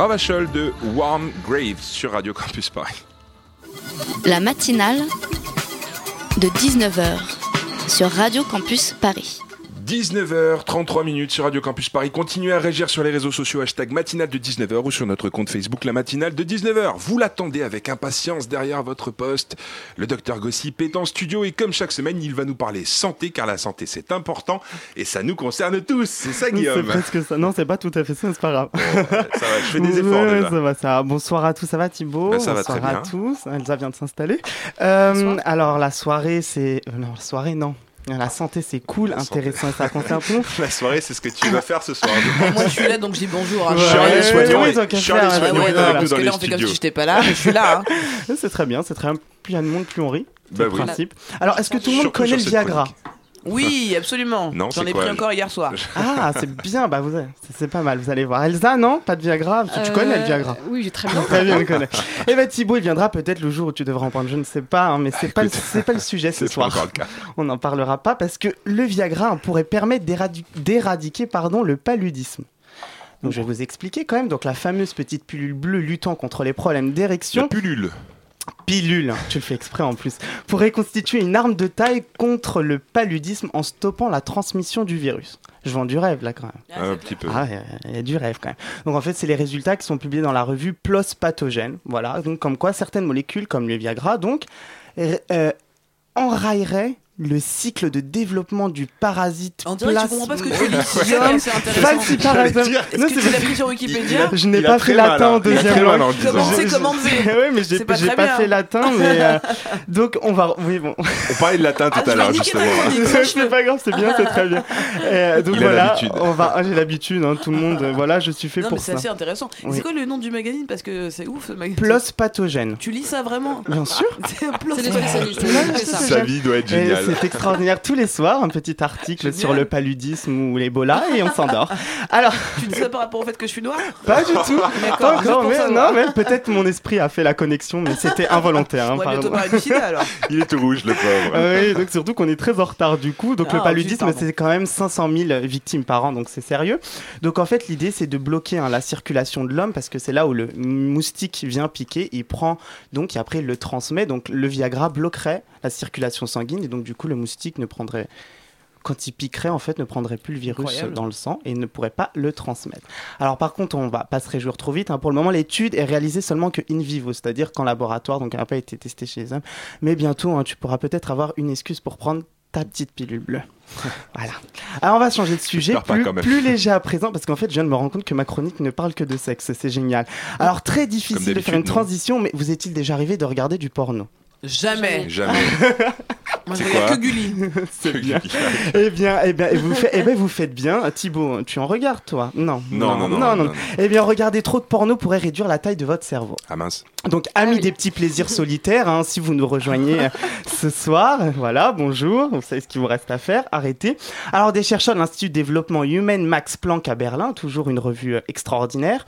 Ravachol de Warm Grave sur Radio Campus Paris. La matinale de 19h sur Radio Campus Paris. 19h33 minutes sur Radio Campus Paris. Continuez à réagir sur les réseaux sociaux hashtag matinale de 19h ou sur notre compte Facebook la matinale de 19h. Vous l'attendez avec impatience derrière votre poste. Le docteur Gossip est en studio et comme chaque semaine, il va nous parler santé car la santé c'est important et ça nous concerne tous. C'est ça Guillaume. C'est presque ça. Non, c'est pas tout à fait ça, c'est pas grave. ça va, je fais des efforts déjà. Ça va, ça Bonsoir à tous, ça va Thibaut? Ben, Ça va très bien. à tous. Elsa vient de s'installer. Euh, alors la soirée, c'est... Euh, non, la soirée, non. La santé, c'est cool, intéressant et ça concerne tout. La soirée, c'est ce que tu vas faire ce soir. Moi, je suis là, donc je dis bonjour. Hein. Charlie Soignon, ouais, Charlie Soignon nous dans que les là, on fait comme si j'étais pas là, mais je suis là. Hein. c'est très bien, c'est très bien. Plus il y a de monde, plus on rit. C'est Bah le oui. principe. Alors, est-ce que tout le monde connaît le Viagra? chronique. Oui, absolument. Non, J'en ai quoi, pris encore hier soir. Ah, c'est bien, bah vous, c'est- pas mal, vous allez voir. Elsa, non? Pas de Viagra? Parce que Tu Euh, connais le Viagra Oui, j'ai très bien. Très bien, connaît. Et bah Thibaut, il viendra peut-être le jour où tu devras en prendre, je ne sais pas, hein, mais c'est pas, c'est pas le sujet ce pas soir. encore le cas. On n'en parlera pas parce que le Viagra pourrait permettre d'éradi- d'éradiquer pardon, le paludisme. Donc je vais vous expliquer quand même. Donc la fameuse petite pilule bleue luttant contre les problèmes La d'érection. pullule. pilule, tu le fais exprès en plus, pourrait constituer une arme de taille contre le paludisme en stoppant la transmission du virus. Je vends du rêve là quand même. Un petit peu. Ah, il y a du rêve quand même. Donc en fait, c'est les résultats qui sont publiés dans la revue PLOS Pathogène. Voilà, donc comme quoi certaines molécules comme le Viagra donc euh, enrayeraient le cycle de développement du parasite. On dirait que tu comprends pas ce que tu dis. C'est intéressant. Est-ce que c'est tu l'as pris sur Wikipédia Je n'ai Il a pas fait latin en deuxième langue. en disant. Comment c'est comment c'est Oui, mais j'ai C'est pas fait latin, mais euh, donc on va. Oui, bon. On parlait de latin tout Ah, tu à l'heure, justement. c'est pas grave, c'est bien, c'est très bien. Euh, donc voilà, on va. J'ai l'habitude, hein, tout le monde. euh, Voilà, je suis fait pour c'est ça. assez intéressant. C'est quoi le nom du magazine? Parce que c'est ouf ce magazine. Plus pathogène. Tu lis ça vraiment? Bien sûr. C'est C'est C'est ça. Sa vie doit être géniale. C'est extraordinaire. Tous les soirs, un petit article sur le paludisme ou l'Ebola et on s'endort. Alors, Tu dis ça par rapport au fait que je suis noire? Pas du tout. Pas encore, mais non, mais peut-être mon esprit a fait la connexion, mais c'était involontaire. hein, sida alors. Il est tout rouge, le pauvre. Ah oui, donc surtout qu'on est très en retard du coup. Donc Ah, le paludisme, c'est quand même 500 000 victimes par an, donc c'est sérieux. Donc en fait, l'idée, c'est de bloquer hein, la circulation de l'homme parce que c'est là où le moustique vient piquer. Il prend donc et après il le transmet. Donc le Viagra bloquerait la circulation sanguine et donc du coup le moustique ne prendrait quand il piquerait, en fait, ne prendrait plus le virus Incroyable. dans le sang et ne pourrait pas le transmettre. Alors, par contre, on va pas se réjouir trop vite. hein. Pour le moment, l'étude est réalisée seulement que in vivo, c'est-à-dire qu'en laboratoire, donc elle n'a pas été testée chez les hommes. Mais bientôt, hein, tu pourras peut-être avoir une excuse pour prendre ta petite pilule bleue. voilà. Alors, on va changer de sujet, plus, quand même. plus léger à présent, parce qu'en fait, je viens de me rendre compte que ma chronique ne parle que de sexe. C'est génial. Alors, très difficile de faire une non transition, mais vous est-il déjà arrivé de regarder du porno? Jamais. Jamais. Moi je C'est regarde que Gulli. C'est bien. eh bien, eh bien, vous, faites, eh bien, vous faites bien. Thibaut, tu en regardes, toi non Non, non, non, non, non. Eh bien, regarder trop de porno pourrait réduire la taille de votre cerveau. Ah mince. Donc, amis des petits plaisirs solitaires, hein, si vous nous rejoignez euh, ce soir, voilà, bonjour, vous savez ce qu'il vous reste à faire, arrêtez. Alors, des chercheurs de l'Institut de développement humain Max Planck à Berlin, toujours une revue euh, extraordinaire,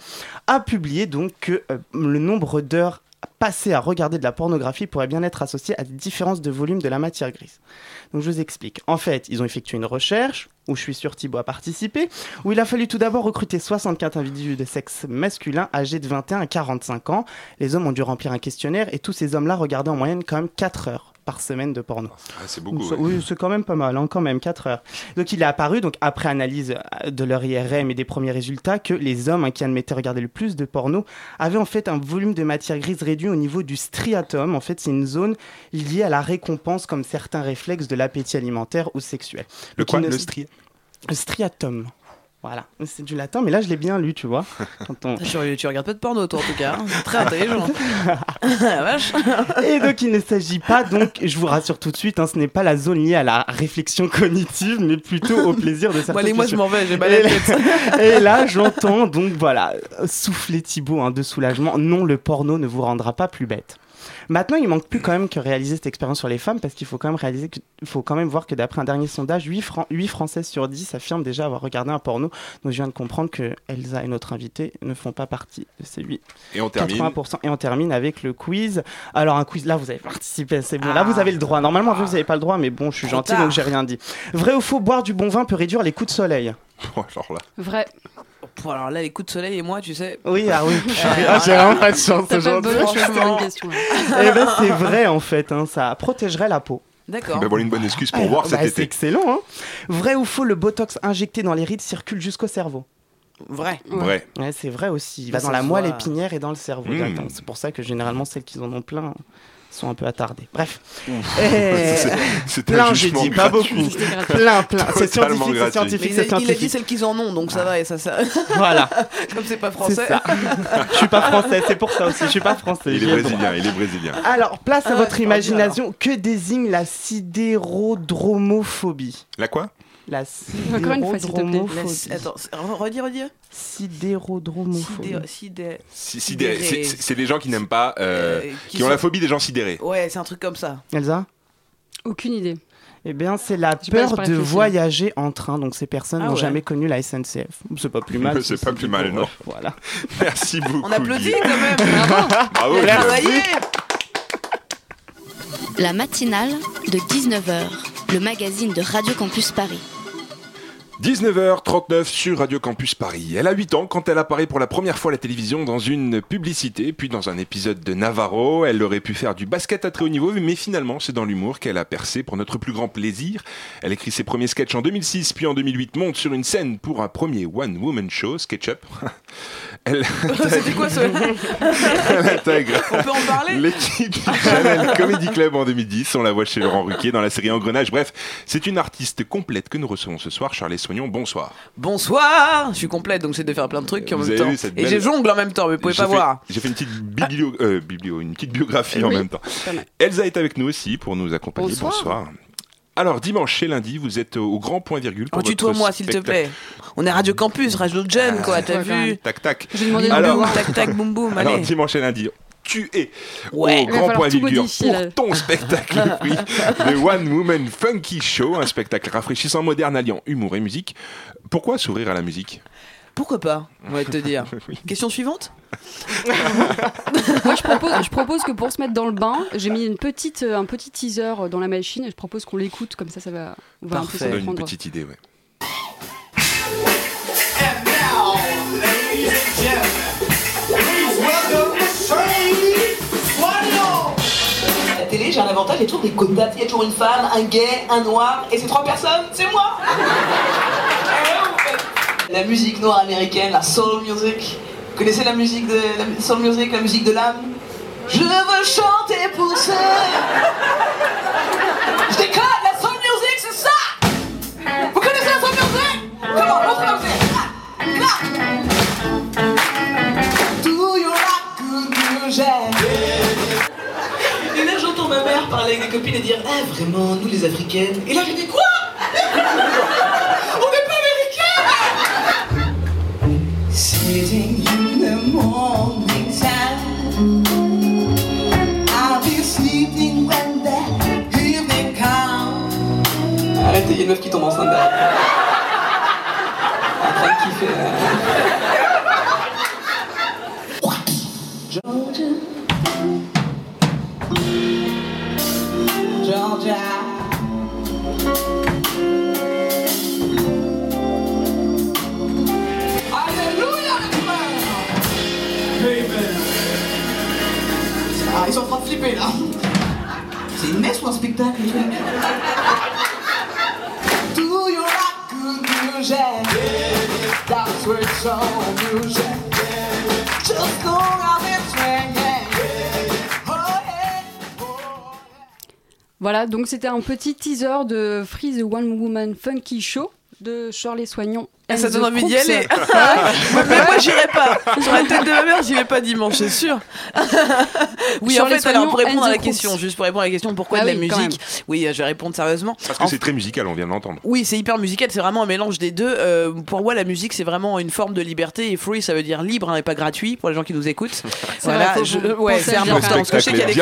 a publié donc que euh, le nombre d'heures passées à regarder de la pornographie pourrait bien être associé à des différences de volume de la matière grise. Donc je vous explique. En fait, ils ont effectué une recherche, où je suis sûr Thibaut a participé, où il a fallu tout d'abord recruter 64 individus de sexe masculin âgés de 21 à 45 ans. Les hommes ont dû remplir un questionnaire et tous ces hommes-là regardaient en moyenne quand même 4 heures par semaine de porno. Ah, c'est beaucoup. Donc, ouais. Oui, c'est quand même pas mal, hein, quand même, 4 heures. Donc il est apparu, donc après analyse euh, de leur IRM et des premiers résultats, que les hommes hein, qui admettaient regarder le plus de porno avaient en fait un volume de matière grise réduit au niveau du striatum. En fait, c'est une zone liée à la récompense comme certains réflexes de l'appétit alimentaire ou sexuel. Le Donc, quoi il ne- Le stri Le striatum. Voilà, c'est du latin, mais là je l'ai bien lu, tu vois. Quand on- Tu, tu regardes pas de porno toi en tout cas. hein. C'est très intelligent. Vache. Et donc il ne s'agit pas, donc je vous rassure tout de suite, hein, ce n'est pas la zone liée à la réflexion cognitive, mais plutôt au plaisir de certaines allez, moi je m'en vais, j'ai mal à la Et là- tête. Et là, j'entends donc voilà, souffler Thibaut hein, de soulagement. Non, le porno ne vous rendra pas plus bête. Maintenant, il manque plus quand même que réaliser cette expérience sur les femmes parce qu'il faut quand même réaliser que, faut quand même voir que d'après un dernier sondage, 8, Fran- 8 Françaises sur 10 affirment déjà avoir regardé un porno. Donc je viens de comprendre que Elsa et notre invité ne font pas partie de ces 8. Et on termine. 80%. Et on termine avec le quiz. Alors un quiz, là vous avez participé, c'est bon. Là vous avez le droit. Normalement vous n'avez pas le droit, mais bon, je suis gentil tard. donc j'ai rien dit. Vrai ou faux, boire du bon vin peut réduire les coups de soleil? alors là. Vrai. Bon, alors là, les coups de soleil et moi, tu sais. Oui, ah oui. Euh, Ah, j'ai vraiment pas de chance aujourd'hui. Eh ben c'est vrai en fait, hein, ça protégerait la peau. D'accord. Ben voilà une bonne excuse pour Ah, voir bah, cet c'est été. excellent. Hein. Vrai ou faux, le botox injecté dans les rides circule jusqu'au cerveau Vrai. Vrai. Ouais, c'est vrai aussi. Il va Ça dans la moelle épinière et dans le cerveau. Mmh. directement. C'est pour ça que généralement celles qui en ont plein sont un peu attardées. Bref. Eh, C'est- plein, j'ai dit, pas beaucoup. Plein, plein. C'est scientifique, c'est scientifique, c'est il, a, il a dit celles qu'ils en ont, donc ça va et ça, ça... Voilà, Comme c'est pas c'est français. ça. Je suis pas français, c'est pour ça aussi. Je suis pas français. Il est brésilien, il est brésilien. Alors, place à Ah, votre imagination. Que désigne la sidérodromophobie? La quoi? La Encore une fois, s'il te plaît. sidérodromophobie. Attends, c'est- redis, redis. Sidérodromophobie. Sidé- sidé- les gens qui n'aiment pas, euh, Euh, qui, qui ont sont- la phobie des gens sidérés. Ouais, c'est un truc comme ça. Elsa Aucune idée. Eh bien, c'est la peur de voyager en train. Donc, ces personnes Ah n'ont ouais. jamais connu la SNCF. C'est pas plus mal. C'est pas plus mal, non. Voilà. Merci beaucoup. On applaudit quand même. Bravo. Travaillé. La matinale de 19h, le magazine de Radio Campus Paris. 19h39 sur Radio Campus Paris. Elle a 8 ans quand elle apparaît pour la première fois à la télévision dans une publicité, puis dans un épisode de Navarro. Elle aurait pu faire du basket à très haut niveau, mais finalement c'est dans l'humour qu'elle a percé pour notre plus grand plaisir. Elle écrit ses premiers sketchs en 2006, puis en 2008 monte sur une scène pour un premier One Woman Show, SketchUp. Elle C'était quoi ce elle intègre On peut en parler? l'équipe du Chanel Comedy Club en 2010. On la voit chez Laurent Ruquier dans la série Engrenage. Bref, c'est une artiste complète que nous recevons ce soir. Charles Bonsoir. Bonsoir Je suis complète, donc j'essaie de faire plein de trucs en Vous même temps. Et j'ai jongle en même temps, mais vous pouvez pas fait- voir. J'ai fait une petite biblio, euh, biblio, une petite biographie en même temps. Elsa est avec nous aussi pour nous accompagner. Bonsoir. Alors dimanche et lundi, vous êtes au grand point virgule. pour Oh, tutoie-moi, votre s'il te plaît. On est Radio Campus, Radio Jeune, quoi, t'as vu même. Tac tac. J'ai demandé Alors, tac tac, boum boum, alors allez. dimanche et lundi, tu es Ouais. au Il va grand point modifier, pour ton spectacle le prix The One Woman Funky Show, un spectacle rafraîchissant, moderne, alliant humour et musique. Pourquoi s'ouvrir à la musique? Pourquoi pas On va te dire. Question suivante? Moi, je propose, je propose que pour se mettre dans le bain, j'ai mis une petite, euh, un petit teaser dans la machine et je propose qu'on l'écoute, comme ça, ça va, on va un peu une petite idée, ouais. La j'ai un avantage, il y a toujours des quotas. Il y a toujours une femme, un gay, un noir, et ces trois personnes, c'est moi. La musique noire américaine, la soul music. Vous connaissez la musique de la soul music, la musique de l'âme? Je veux chanter pour ça. Je déconne, la soul music, c'est ça. Vous connaissez la soul music? Comment mère parler avec des copines et dire Eh, vraiment, nous les africaines. Et là, j'ai dit Quoi? On n'est pas américaines Sitting in the morning time. I'll be sleeping when the evening comes. Arrête, il y a une meuf qui tombe enceinte. En train de kiffer. Voilà, donc c'était un petit teaser de Free the One Woman Funky Show de Shirley Soignon. Ah, ça the donne envie d'y aller. Ouais, mais moi, j'irai pas. Sur la tête de ma mère, j'y vais pas dimanche, c'est sûr. oui, Sur en fait, alors, pour répondre à la question, juste pour répondre à la question, pourquoi Ah de la oui, musique Oui, je vais répondre sérieusement. Parce que En c'est très musical, on vient de l'entendre. Oui, c'est hyper musical, c'est vraiment un mélange des deux. Euh, pour moi, la musique, c'est vraiment une forme de liberté et free, ça veut dire libre hein, et pas gratuit pour les gens qui nous écoutent. voilà, je- ouais, c'est important parce que je sais qu'il y a des.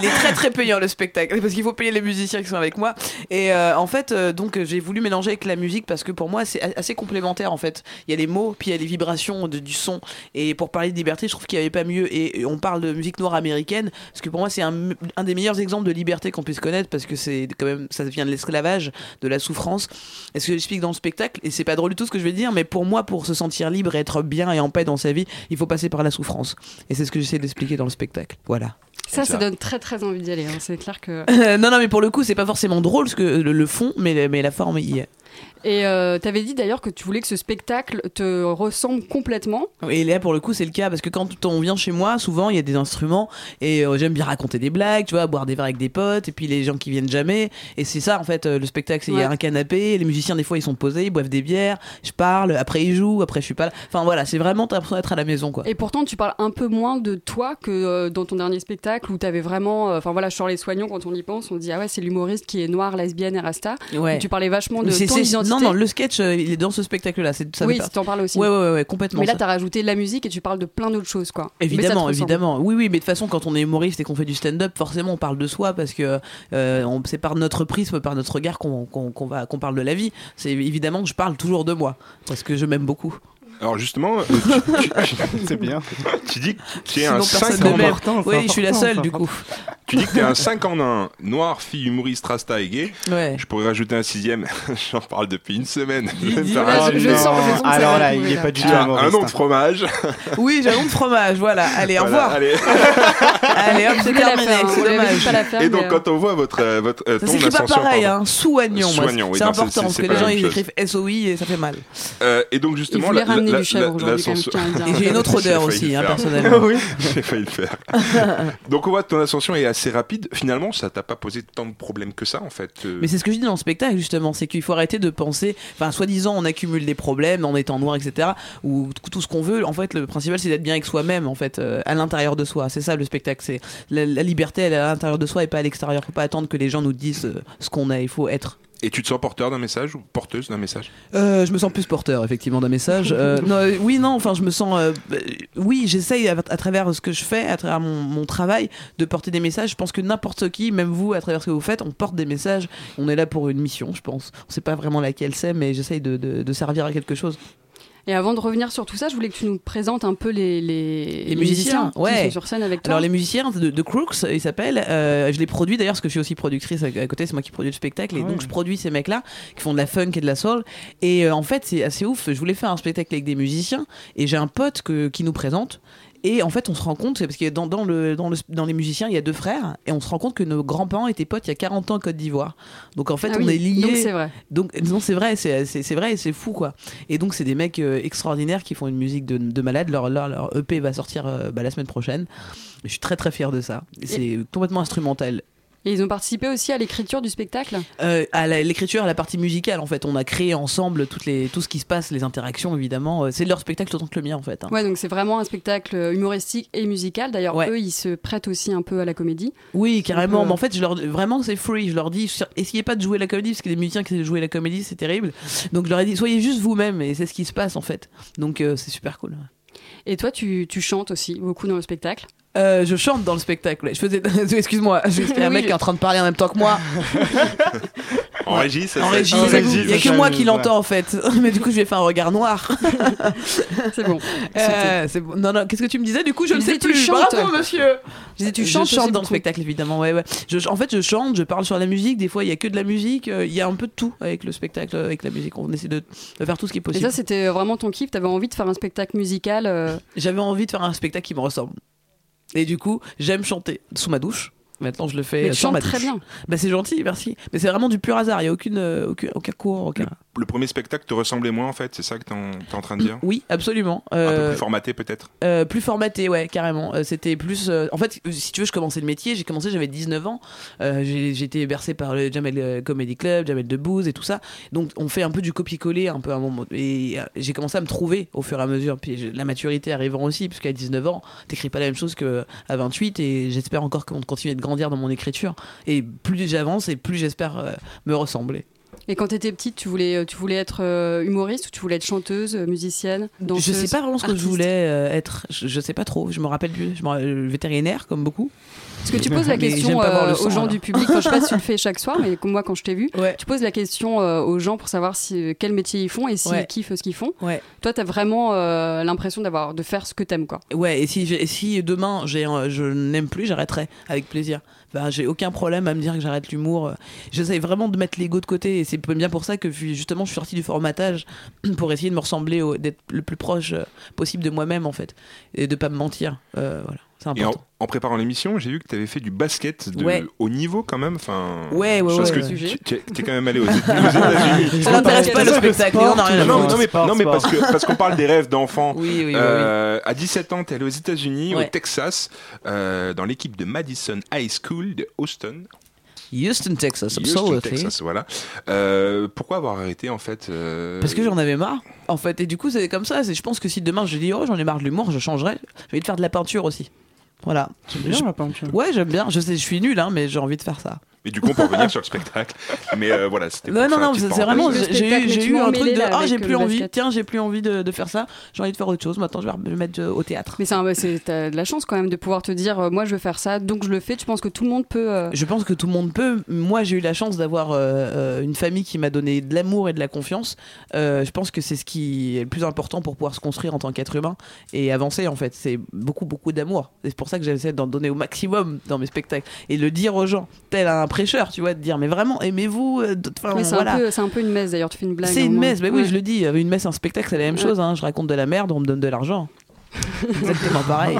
Il est très très payant le spectacle parce qu'il faut payer les musiciens qui sont avec moi. Et euh, en fait, euh, donc j'ai voulu mélanger avec la musique parce que pour moi, c'est a- assez complémentaire en fait. Il y a les mots, puis il y a les vibrations de- du son. Et pour parler de liberté, je trouve qu'il n'y avait pas mieux. Et, et on parle de musique noire américaine parce que pour moi, c'est un, un des meilleurs exemples de liberté qu'on puisse connaître parce que c'est quand même ça vient de l'esclavage, de la souffrance. Et ce que j'explique dans le spectacle, et c'est pas drôle du tout ce que je vais dire, mais pour moi, pour se sentir libre et être bien et en paix dans sa vie, il faut passer par la souffrance. Et c'est ce que j'essaie d'expliquer dans le spectacle. Voilà. Ça, ça donne très très envie d'y aller. hein. C'est clair que. non, non, mais pour le coup, c'est pas forcément drôle ce que le, le fond, mais, mais la forme y est. Et euh, t'avais dit d'ailleurs que tu voulais que ce spectacle te ressemble complètement. Et là, pour le coup, c'est le cas parce que quand on vient chez moi, souvent il y a des instruments et euh, j'aime bien raconter des blagues, tu vois, boire des verres avec des potes et puis les gens qui viennent jamais. Et c'est ça en fait, euh, le spectacle, c'est il y a un canapé, les musiciens des fois ils sont posés, ils boivent des bières, je parle, après ils jouent, après je suis pas là. Enfin voilà, c'est vraiment t'as l'impression d'être à la maison quoi. Et pourtant, tu parles un peu moins de toi que euh, dans ton dernier spectacle où t'avais vraiment. Enfin voilà, sur les soignants, quand on y pense, on dit ah ouais, c'est l'humoriste qui est noir, lesbienne et rasta. Ouais. Tu parlais vachement de ton Non, non, le sketch, euh, il est dans ce spectacle-là. oui, pas- t'en parles aussi. Ouais, ouais, ouais, complètement. Mais là, t'as rajouté la musique et tu parles de plein d'autres choses, quoi. Évidemment, évidemment. Oui, oui, mais de toute façon, quand on est humoriste et qu'on fait du stand-up, forcément, on parle de soi parce que euh, c'est par notre prisme, par notre regard qu'on qu'on va qu'on parle de la vie. C'est évidemment que je parle toujours de moi parce que je m'aime beaucoup. Alors justement, euh, tu, tu- C'est bien. tu dis que tu es Sinon, un personne 5 ne ans. m'aime. important, c'est Oui, je suis la seule du coup. Tu dis que t'es un 5 en 1, noir, fille, humoriste, rasta et gay. Ouais. Je pourrais rajouter un sixième, j'en parle depuis une semaine. Je- je sens- je sens ça Alors là, il est là. pas du tout Tu un nom de hein. fromage. Oui, j'ai un nom de fromage, voilà. Allez, au revoir. allez. Allez, hop, c'est terminé, c'est dommage. faire, Et donc, quand on voit votre, euh, votre euh, ton s'écrit pas ascension, pareil, hein. Soignon, c'est important parce que les gens ils écrivent SOI et ça fait mal. Euh, et donc justement, la- la- du chèvre aujourd'hui, j'ai une autre odeur aussi, hein, personnellement. Oui. J'ai failli le faire. Donc on voit que ton ascension est assez rapide. Finalement, ça t'a pas posé tant de problèmes que ça en fait. Euh, Mais c'est ce que je dis dans le spectacle justement, c'est qu'il faut arrêter de penser, enfin soi-disant on accumule des problèmes en étant noir, etc. Ou tout ce qu'on veut. En fait, le principal c'est d'être bien avec soi-même, en fait, euh, à l'intérieur de soi. C'est ça le spectacle. C'est la, la liberté, elle est à l'intérieur de soi et pas à l'extérieur. Faut pas attendre que les gens nous disent euh, ce qu'on est. Il faut être. Et tu te sens porteur d'un message ou porteuse d'un message? Euh, je me sens plus porteur effectivement d'un message. Euh, non, euh, oui, non, enfin je me sens. oui, j'essaye à, à travers ce que je fais, à travers mon, mon travail, de porter des messages. Je pense que n'importe qui, même vous, à travers ce que vous faites, on porte des messages. On est là pour une mission, je pense. On sait pas vraiment laquelle c'est, mais j'essaye de, de- de servir à quelque chose. Et avant de revenir sur tout ça, je voulais que tu nous présentes un peu les, les, Les musiciens, qui ouais. sont sur scène avec toi. Alors les musiciens de, de Crooks, ils s'appellent. euh, je les produis d'ailleurs parce que je suis aussi productrice à, à côté. C'est moi qui produis le spectacle et Ah donc je produis ces mecs-là qui font de la funk et de la soul. Et euh, en fait, c'est assez ouf. Je voulais faire un spectacle avec des musiciens et j'ai un pote que, qui nous présente. Et en fait, on se rend compte, c'est parce que dans, dans, le, dans, le, dans les musiciens, il y a deux frères, et on se rend compte que nos grands-parents étaient potes il y a 40 ans en Côte d'Ivoire. Donc en fait, Ah on oui, est liés. donc c'est vrai. Donc non, c'est vrai, c'est c'est- c'est vrai et c'est fou quoi. Et donc c'est des mecs euh, extraordinaires qui font une musique de, de malade. Leur, leur, leur EP va sortir euh, bah, la semaine prochaine. Je suis très très fier de ça. Et C'est complètement instrumental. Et ils ont participé aussi à l'écriture du spectacle. Euh, à l'écriture, à la partie musicale en fait, on a créé ensemble toutes les, tout ce qui se passe, les interactions évidemment. Euh, C'est leur spectacle autant que le mien en fait. hein. Ouais, donc c'est vraiment un spectacle humoristique et musical. D'ailleurs, eux, ils se prêtent aussi un peu à la comédie. Oui, carrément. Euh, Mais en fait, je leur, vraiment, c'est free. Je leur dis, essayez pas de jouer la comédie parce que les musiciens qui essaient de jouer la comédie, c'est terrible. Donc je leur ai dit, soyez juste vous-même et c'est ce qui se passe en fait. Donc euh, c'est super cool. Et toi, tu, tu chantes aussi beaucoup dans le spectacle. Euh, je chante dans le spectacle. Je faisais. Excuse-moi, il y a un mec qui est en train de parler en même temps que moi. En régie, ça En régie, il y a que moi qui l'entends en fait. Mais du coup, je vais faire un regard noir. c'est bon. Euh, c'est bon. Non, non, qu'est-ce que tu me disais Du coup, je ne sais plus. chantes. Bravo, monsieur. Je disais, tu chantes chante dans le spectacle, évidemment. Ouais, ouais. Je- en fait, je chante, je parle sur la musique. Des fois, il y a que de la musique. euh, Il y a un peu de tout avec le spectacle, avec la musique. On essaie de, de faire tout ce qui est Et possible. ça, c'était vraiment ton kiff. T'avais envie de faire un spectacle musical. euh, J'avais envie de faire un spectacle qui me ressemble. Et du coup, j'aime chanter sous ma douche. Maintenant, je le fais Mais euh, sans ma très douche. bien. Bah, c'est gentil, merci. Mais c'est vraiment du pur hasard. Il n'y a aucune, euh, aucun, aucun cours. Aucun... Le premier spectacle te ressemblait moins en fait, c'est ça que en, t'es en train de dire? Oui, absolument. Un peu Euh, plus formaté peut-être? Euh, plus formaté, ouais, carrément. Euh, C'était plus. euh, en fait, si tu veux, je commençais le métier. J'ai commencé, j'avais 19 ans. Euh, été bercé par le Jamel euh, Comedy Club, Jamel Debbouze et tout ça. Donc, on fait un peu du copier-coller, un peu à un moment. Et euh, j'ai commencé à me trouver au fur et à mesure. Puis la maturité arrivant aussi, puisqu'à 19 ans, t'écris pas la même chose qu'à 28. Et j'espère encore qu'on continue de grandir dans mon écriture. Et plus j'avance, et plus j'espère euh, me ressembler. Et quand t'étais petite, tu voulais, tu voulais être euh, humoriste ou tu voulais être chanteuse, euh, musicienne, danseuse Je sais pas vraiment ce que je voulais euh, être. Je, je sais pas trop. Je me rappelle plus. Je me, euh, vétérinaire, comme beaucoup. Est-ce que tu poses la question euh, sang, aux gens alors. du public Enfin, Je sais pas si tu le fais chaque soir, mais comme moi quand je t'ai vu, tu poses la question euh, aux gens pour savoir si, euh, quel métier ils font et s'ils Ouais. kiffent ce qu'ils font. Ouais. Toi, t'as vraiment euh, l'impression d'avoir de faire ce que t'aimes, quoi. Ouais, et si, et si demain je n'aime plus, j'arrêterai avec plaisir. J'ai aucun problème à me dire que j'arrête l'humour. J'essaye vraiment de mettre l'ego de côté et c'est bien pour ça que justement je suis sorti du formatage pour essayer de me ressembler, d'être le plus proche euh, possible de moi-même en fait et de pas me mentir. Euh, voilà, Et en, préparant l'émission, j'ai vu que tu avais fait du basket de Ouais. haut niveau quand même. Enfin, Ouais, ouais, ouais, que ouais. tu- es quand même allé aux, États-Unis. Ça n'intéresse pas le spectacle, à Non, foutre. non, mais, Sport, non, mais sport. parce que parce qu'on parle des rêves d'enfants. Oui, oui, oui, Euh, À 17 ans, tu es allé aux États-Unis, Ouais. au Texas, euh, dans l'équipe de Madison High School de Houston. Houston, Texas, Houston, absolutely. Texas, voilà. Euh, pourquoi avoir arrêté en fait euh, Parce que j'en avais marre, en fait. Et du coup, c'est comme ça. Je pense que si demain je dis, oh, j'en ai marre de l'humour, je changerai. J'ai envie de faire de la peinture aussi. Voilà. bien, la peinture. Ouais, j'aime bien. Je sais, je suis nul, hein, mais j'ai envie de faire ça. Et du coup, on peut revenir sur le spectacle. Mais euh, voilà, c'était. Non, non, non, c'est vraiment. J'ai eu, mais eu un truc de. Ah, j'ai plus envie. Tiens, j'ai plus envie de, de faire ça. J'ai envie de faire autre chose. Maintenant, je vais me mettre euh, au théâtre. Mais c'est de la chance quand même de pouvoir te dire, euh, moi je veux faire ça, donc je le fais. Tu penses que tout le monde peut. euh, Je pense que tout le monde peut. Moi, j'ai eu la chance d'avoir une famille qui m'a donné de l'amour et de la confiance. Euh, je pense que c'est ce qui est le plus important pour pouvoir se construire en tant qu'être humain et avancer. En fait, c'est beaucoup, beaucoup d'amour. C'est pour ça que j'essaie d'en donner au maximum dans mes spectacles et le dire aux gens, tel un prêcheur, tu vois, de dire mais vraiment aimez-vous. euh, enfin, c'est voilà. un, peu- c'est un peu une messe d'ailleurs, tu fais une blague. C'est une messe, bah oui, Ouais. je le dis. Une messe, un spectacle, c'est la même Ouais. chose. hein. Je raconte de la merde, on me donne de l'argent. Exactement pareil.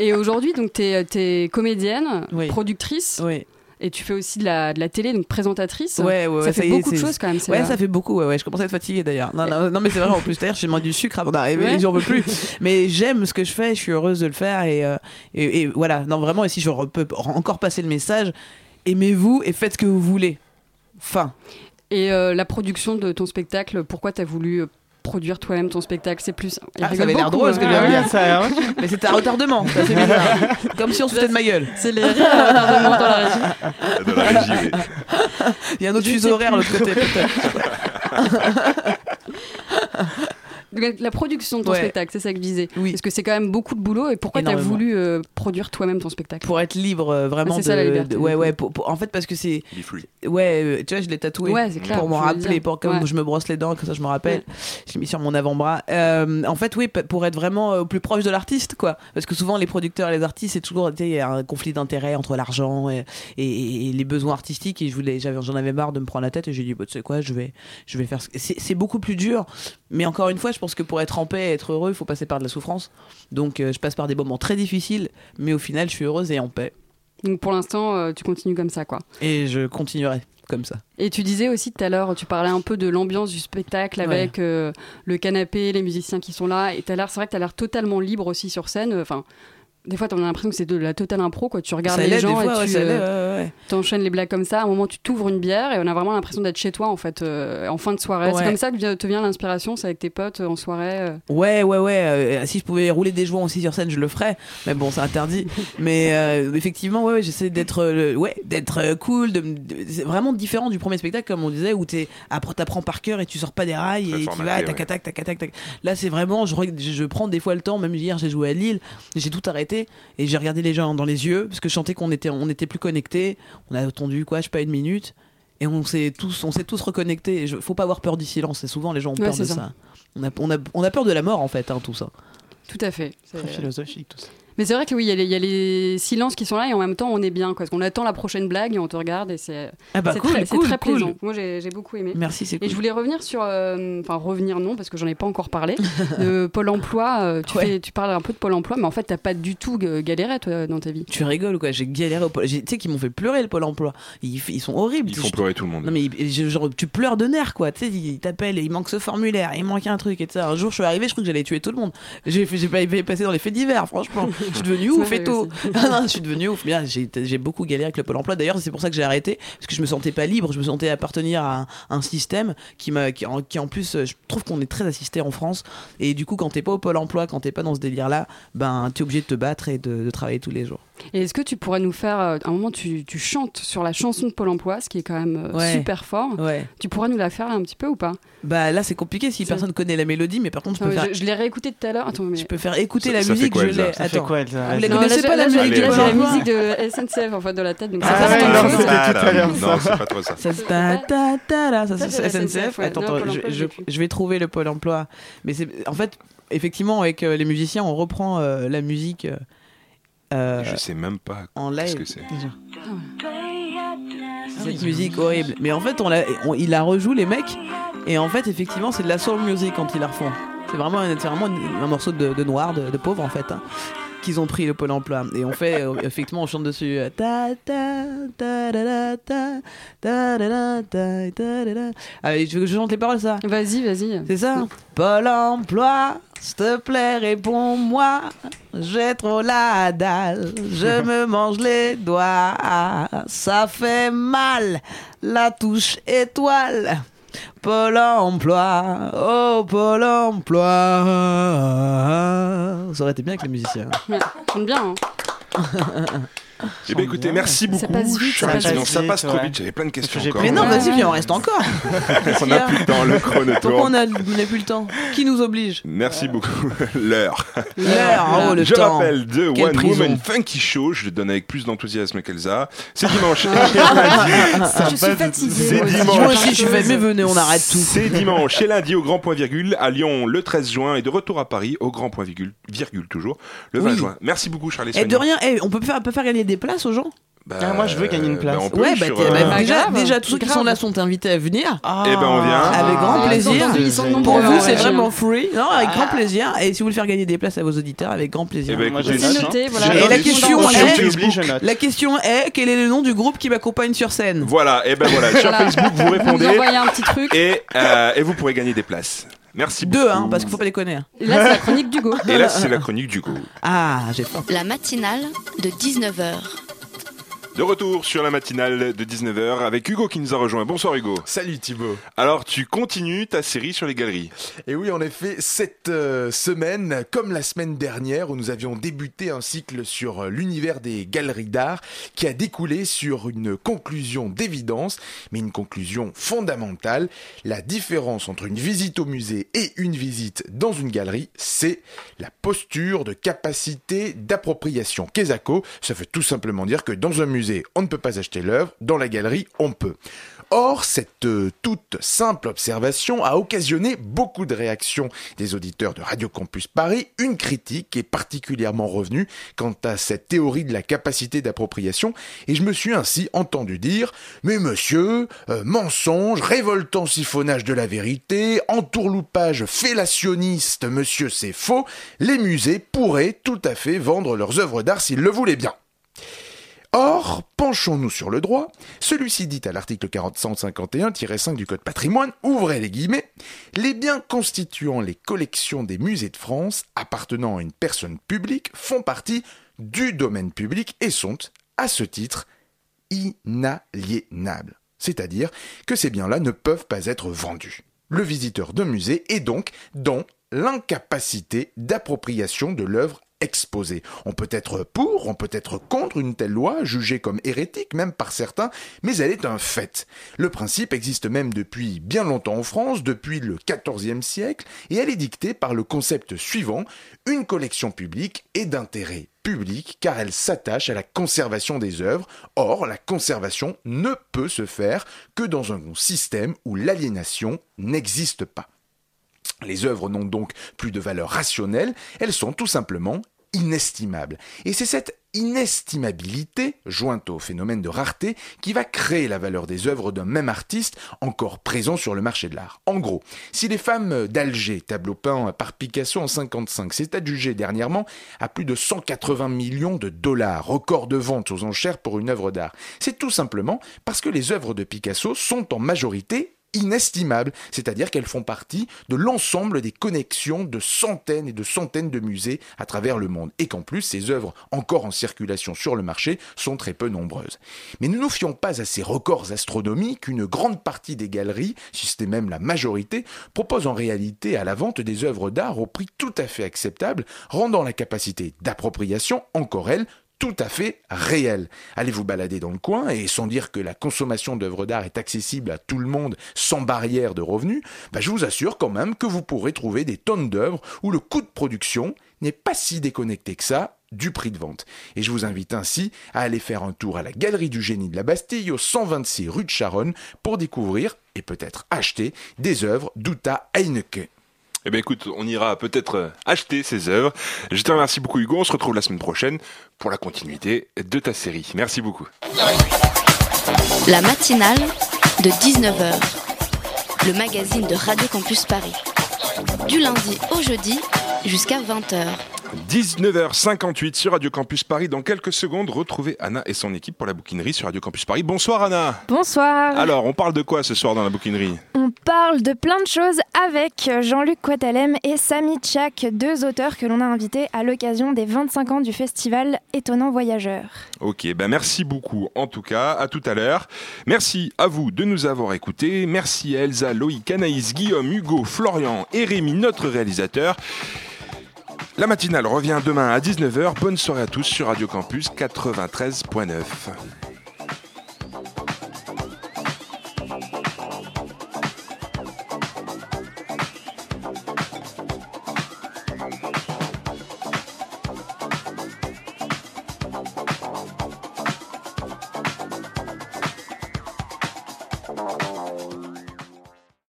Et aujourd'hui, donc, tu es, comédienne, productrice. Et tu fais aussi de la, de la télé, donc présentatrice. Ouais, ouais, ça fait est, beaucoup de choses quand même. Ouais, ça fait beaucoup. Ouais, ouais. Je commence à être fatiguée d'ailleurs. Non, non, non, mais c'est vrai. En plus, d'ailleurs, j'ai mangé du sucre avant d'arriver. Ouais. J'en veux plus. Mais j'aime ce que je fais. Je suis heureuse de le faire. Et, euh, et, et voilà. Non, vraiment. Et si je peux encore passer le message, aimez-vous et faites ce que vous voulez. Fin. Et euh, la production de ton spectacle, pourquoi tu as voulu euh, produire toi-même ton spectacle C'est plus. Ah, ça avait l'air drôle ce que hein. j'ai Ouais. dit. Ça, hein. Mais c'était un retardement. C'est assez bizarre. Comme si on se foutait de ma gueule. C'est les rires à retardement dans la régie. Dans la régie, oui. Il y a un autre fuseau horaire de l'autre côté, peut-être. La production de ton Ouais. spectacle, c'est ça que je disais. Parce que c'est quand même beaucoup de boulot. Et pourquoi tu as voulu euh, produire toi-même ton spectacle? Pour être libre, euh, vraiment. Ouais, c'est ça, la liberté. de- ouais, ouais. pour- pour- en fait, parce que c'est. Ouais, euh, tu vois, je l'ai tatoué. Ouais, c'est clair, Pour m'en rappeler, pour comme Ouais. je me brosse les dents, comme ça je me rappelle. Je l'ai mis sur mon avant-bras. Euh, en fait, oui, pour être vraiment euh, au plus proche de l'artiste, quoi. Parce que souvent, les producteurs et les artistes, c'est toujours. tu sais, Il y a un conflit d'intérêts entre l'argent et, et- et les besoins artistiques. Et je voulais, j'en avais marre de me prendre la tête. Et j'ai dit, bah, tu sais quoi, je vais, je vais faire. ce- C'est, c'est beaucoup plus dur. Mais encore une fois, je pense que pour être en paix et être heureux, il faut passer par de la souffrance. Donc, euh, je passe par des moments très difficiles. Mais au final, je suis heureuse et en paix. Donc pour l'instant, euh, tu continues comme ça, quoi. Et je continuerai comme ça. Et tu disais aussi tout à l'heure, tu parlais un peu de l'ambiance du spectacle avec euh, le canapé, les musiciens qui sont là. Et t'as l'air, c'est vrai que tu as l'air totalement libre aussi sur scène. Enfin, des fois, tu as l'impression que c'est de la totale impro. Quoi. Tu regardes Ça les gens fois, et tu euh, ouais, ouais, ouais. t'enchaînes les blagues comme ça. À un moment, tu t'ouvres une bière et on a vraiment l'impression d'être chez toi en fait, euh, en fin de soirée. C'est comme ça que te vient l'inspiration, c'est avec tes potes euh, en soirée. euh. Ouais, ouais, ouais. euh, si je pouvais rouler des joints aussi sur scène, je le ferais. Mais bon, c'est interdit. Mais euh, effectivement, ouais, ouais, j'essaie d'être, euh, ouais, d'être euh, cool. De, me- de- c'est vraiment différent du premier spectacle, comme on disait, où t'es, t'apprends par cœur et tu sors pas des rails et tu vas, tac, tac, tac, tac, tac. Là, c'est vraiment, je prends des fois le temps. Même hier, j'ai joué à Lille, j'ai tout arrêté et j'ai regardé les gens dans les yeux parce que je sentais qu'on était, on était plus connectés. On a attendu quoi, je sais pas une minute. Et on s'est tous, on s'est tous reconnectés. Et je- faut pas avoir peur du silence. Et souvent, les gens ont Ouais, peur de ça. ça. On a, on, a, on a peur de la mort en fait, hein, tout ça. Tout à fait. C'est- Très philosophique tout ça. Mais c'est vrai que oui, il y, a les- il y a les silences qui sont là et en même temps on est bien, quoi, parce qu'on attend la prochaine blague et on te regarde et c'est Ah bah cool, très, cool, très cool. plaisant. Moi j'ai beaucoup aimé. Merci, c'est Et cool. je voulais revenir sur, euh, enfin revenir non parce que j'en ai pas encore parlé, de Pôle Emploi. euh, tu, Ouais. fais, tu parles un peu de Pôle Emploi, mais en fait t'as pas du tout galéré toi dans ta vie. Tu rigoles ou quoi? J'ai galéré au pôle. Tu sais qu'ils m'ont fait pleurer le pôle emploi. Ils, ils sont horribles. Ils Je- font pleurer tout le monde. Non mais genre, tu pleures de nerfs quoi. Tu sais ils t'appellent, et il manque ce formulaire, il manque un truc et tout ça. Un jour je suis arrivé, je crois que j'allais tuer tout le monde. J'ai pas passé dans les faits divers franchement. Je suis devenu Ça ouf et tout. non, je suis devenu ouf. Bien, j'ai beaucoup galéré avec le pôle emploi. D'ailleurs c'est pour ça que j'ai arrêté parce que je me sentais pas libre. Je me sentais appartenir à un, un système qui m'a qui, en- qui en plus euh, je trouve qu'on est très assisté en France et du coup quand t'es pas au pôle emploi, quand t'es pas dans ce délire là, ben t'es obligé de te battre et de- de travailler tous les jours. Et est-ce que tu pourrais nous faire, euh, un moment tu, tu chantes sur la chanson de Pôle Emploi, ce qui est quand même euh, Ouais. super fort. Ouais. Tu pourrais nous la faire un petit peu ou pas? Bah là c'est compliqué si personne connaît la mélodie, mais par contre je peux faire. je, je l'ai réécouté tout à l'heure. Attends, mais... Je peux faire écouter Ça- la ça fait musique, quoi, je l'ai. Ça fait Attends. quoi, Vous la connaissez pas la musique là, j'ai la musique de SNCF en fait dans la tête. Donc Ah ça, ouais, non, c'était tout à l'heure, Non, ça. c'est pas toi ça. Ça, c'est SNCF. Attends, je, vais trouver le Pôle emploi. Mais c'est en fait, effectivement, avec euh, les musiciens, on reprend la musique. Euh, Je sais même pas en ce live. que c'est. Cette musique horrible. Mais en fait, on la, on- il la rejoue, les mecs. Et en fait, effectivement, c'est de la soul music quand ils la refont. C'est vraiment, un- c'est vraiment un morceau de, de noir, de, de pauvre en fait. hein, qu'ils ont pris le pôle emploi et on fait euh, effectivement on chante dessus euh. Allez, que je chante les paroles ça Vas-y, vas-y. c'est ça Pôle emploi, s'il te plaît, réponds-moi. J'ai trop la dalle, je me mange les doigts. Ça fait mal, la touche étoile. Pôle emploi, oh Pôle emploi. Ça aurait été bien avec les musiciens. Ouais, bien. hein. Eh bien écoutez, merci beaucoup. Ça passe vite, ça passe Non, ça passe trop vite, j'avais plein de questions encore. Mais non, vas-y, viens, on reste encore. on n'a plus le temps, le chrono Pourquoi tourne. on n'a plus le temps Qui nous oblige Merci beaucoup. L'heure. L'heure, oh, le Je temps. rappelle The Quelle One prison. Woman Funky Show. Je le donne avec plus d'enthousiasme qu'Elsa. C'est dimanche. Ah, je suis fatiguée, C'est dimanche. Moi aussi, je suis fatiguée. Mais venez, on arrête tout. C'est dimanche et lundi au Grand Point Virgule à Lyon le 13 juin et de retour à Paris au Grand Point Virgule, virgule toujours le 20 Oui. juin. Merci beaucoup Charles et Et de rien, eh, on peut faire, faire gagner des places aux gens Bah, Ah, moi, je veux gagner une place. bah, peut ouais, bah, sur, euh, bah, déjà, tous ceux qui Grave. sont là sont invités à venir. Eh ben, on vient. Avec grand Ah, plaisir. ils sont- ils sont Pour nombreux, vous, c'est vraiment free. Non, avec grand plaisir. Et si vous voulez faire gagner des places à vos auditeurs, avec grand plaisir. Eh ben, Moi, noté, voilà. Et la question est, la question est, quel est le nom du groupe qui m'accompagne sur scène? Voilà, et ben voilà, sur. Facebook vous répondez. Vous envoyez un petit truc. Et, euh, et vous pourrez gagner des places. Merci beaucoup. Deux, hein, parce qu'il faut pas déconner. Et là, c'est la chronique d'Hugo. Et là, c'est la chronique du coup. Ah, j'ai faim. La matinale de 19h. De retour sur la matinale de 19h avec Hugo qui nous a rejoint. Bonsoir Hugo. Salut Thibaut. Alors tu continues ta série sur les galeries. Et oui, en effet, cette euh, semaine, comme la semaine dernière, où nous avions débuté un cycle sur euh, l'univers des galeries d'art, qui a découlé sur une conclusion d'évidence, mais une conclusion fondamentale. La différence entre une visite au musée et une visite dans une galerie, c'est la posture de capacité d'appropriation. Kezako, ça veut tout simplement dire que dans un musée, on ne peut pas acheter l'œuvre, dans la galerie, on peut. Or, cette euh, toute simple observation a occasionné beaucoup de réactions des auditeurs de Radio Campus Paris, une critique est particulièrement revenue quant à cette théorie de la capacité d'appropriation, et je me suis ainsi entendu dire « Mais monsieur, euh, mensonge, révoltant siphonnage de la vérité, entourloupage fellationniste, monsieur c'est faux, les musées pourraient tout à fait vendre leurs œuvres d'art s'ils le voulaient bien ». Or, penchons-nous sur le droit. Celui-ci dit à l'article 451-5 du Code patrimoine, ouvrez les guillemets, les biens constituant les collections des musées de France appartenant à une personne publique font partie du domaine public et sont, à ce titre, inaliénables. C'est-à-dire que ces biens-là ne peuvent pas être vendus. Le visiteur d'un musée est donc dans l'incapacité d'appropriation de l'œuvre On peut être pour, on peut être contre une telle loi, jugée comme hérétique même par certains, mais elle est un fait. Le principe existe même depuis bien longtemps en France, depuis le XIVe siècle, et elle est dictée par le concept suivant, une collection publique est d'intérêt public car elle s'attache à la conservation des œuvres. Or, la conservation ne peut se faire que dans un système où l'aliénation n'existe pas. Les œuvres n'ont donc plus de valeur rationnelle, elles sont tout simplement inestimables. Et c'est cette inestimabilité, jointe au phénomène de rareté, qui va créer la valeur des œuvres d'un même artiste encore présent sur le marché de l'art. En gros, si les femmes d'Alger, tableau peint par Picasso en 55, s'est adjugé dernièrement à plus de 180 millions de dollars, record de vente aux enchères pour une œuvre d'art, c'est tout simplement parce que les œuvres de Picasso sont en majorité inestimables, c'est-à-dire qu'elles font partie de l'ensemble des connexions de centaines et de centaines de musées à travers le monde, et qu'en plus ces œuvres encore en circulation sur le marché sont très peu nombreuses. Mais ne nous fions pas à ces records astronomiques, une grande partie des galeries, si c'était même la majorité, proposent en réalité à la vente des œuvres d'art au prix tout à fait acceptable, rendant la capacité d'appropriation, encore elle, tout à fait réel. Allez vous balader dans le coin et sans dire que la consommation d'œuvres d'art est accessible à tout le monde sans barrière de revenus, bah, je vous assure quand même que vous pourrez trouver des tonnes d'œuvres où le coût de production n'est pas si déconnecté que ça du prix de vente. Et je vous invite ainsi à aller faire un tour à la Galerie du Génie de la Bastille au 126 rue de Charonne pour découvrir et peut-être acheter des œuvres d'Uta Heineke. Eh bien écoute, on ira peut-être euh, acheter ces œuvres. Je te remercie beaucoup Hugo, on se retrouve la semaine prochaine pour la continuité de ta série. Merci beaucoup. La matinale de 19h. Le magazine de Radio Campus Paris. Du lundi au jeudi jusqu'à 20h. 19h58 sur Radio Campus Paris. Dans quelques secondes, retrouvez Anna et son équipe pour la bouquinerie sur Radio Campus Paris. Bonsoir Anna. Bonsoir. Alors, on parle de quoi ce soir dans la bouquinerie? On parle de plein de choses avec Jean-Luc Quatalem et Samy Tchak, deux auteurs que l'on a invités à l'occasion des 25 ans du festival Étonnant Voyageur. Ok, ben merci beaucoup en tout cas, à tout à l'heure. Merci à vous de nous avoir écoutés. Merci à Elsa, Loïc, Anaïs, Guillaume, Hugo, Florian et Rémi, notre réalisateur. La matinale revient demain à 19h. Bonne soirée à tous sur Radio Campus 93.9.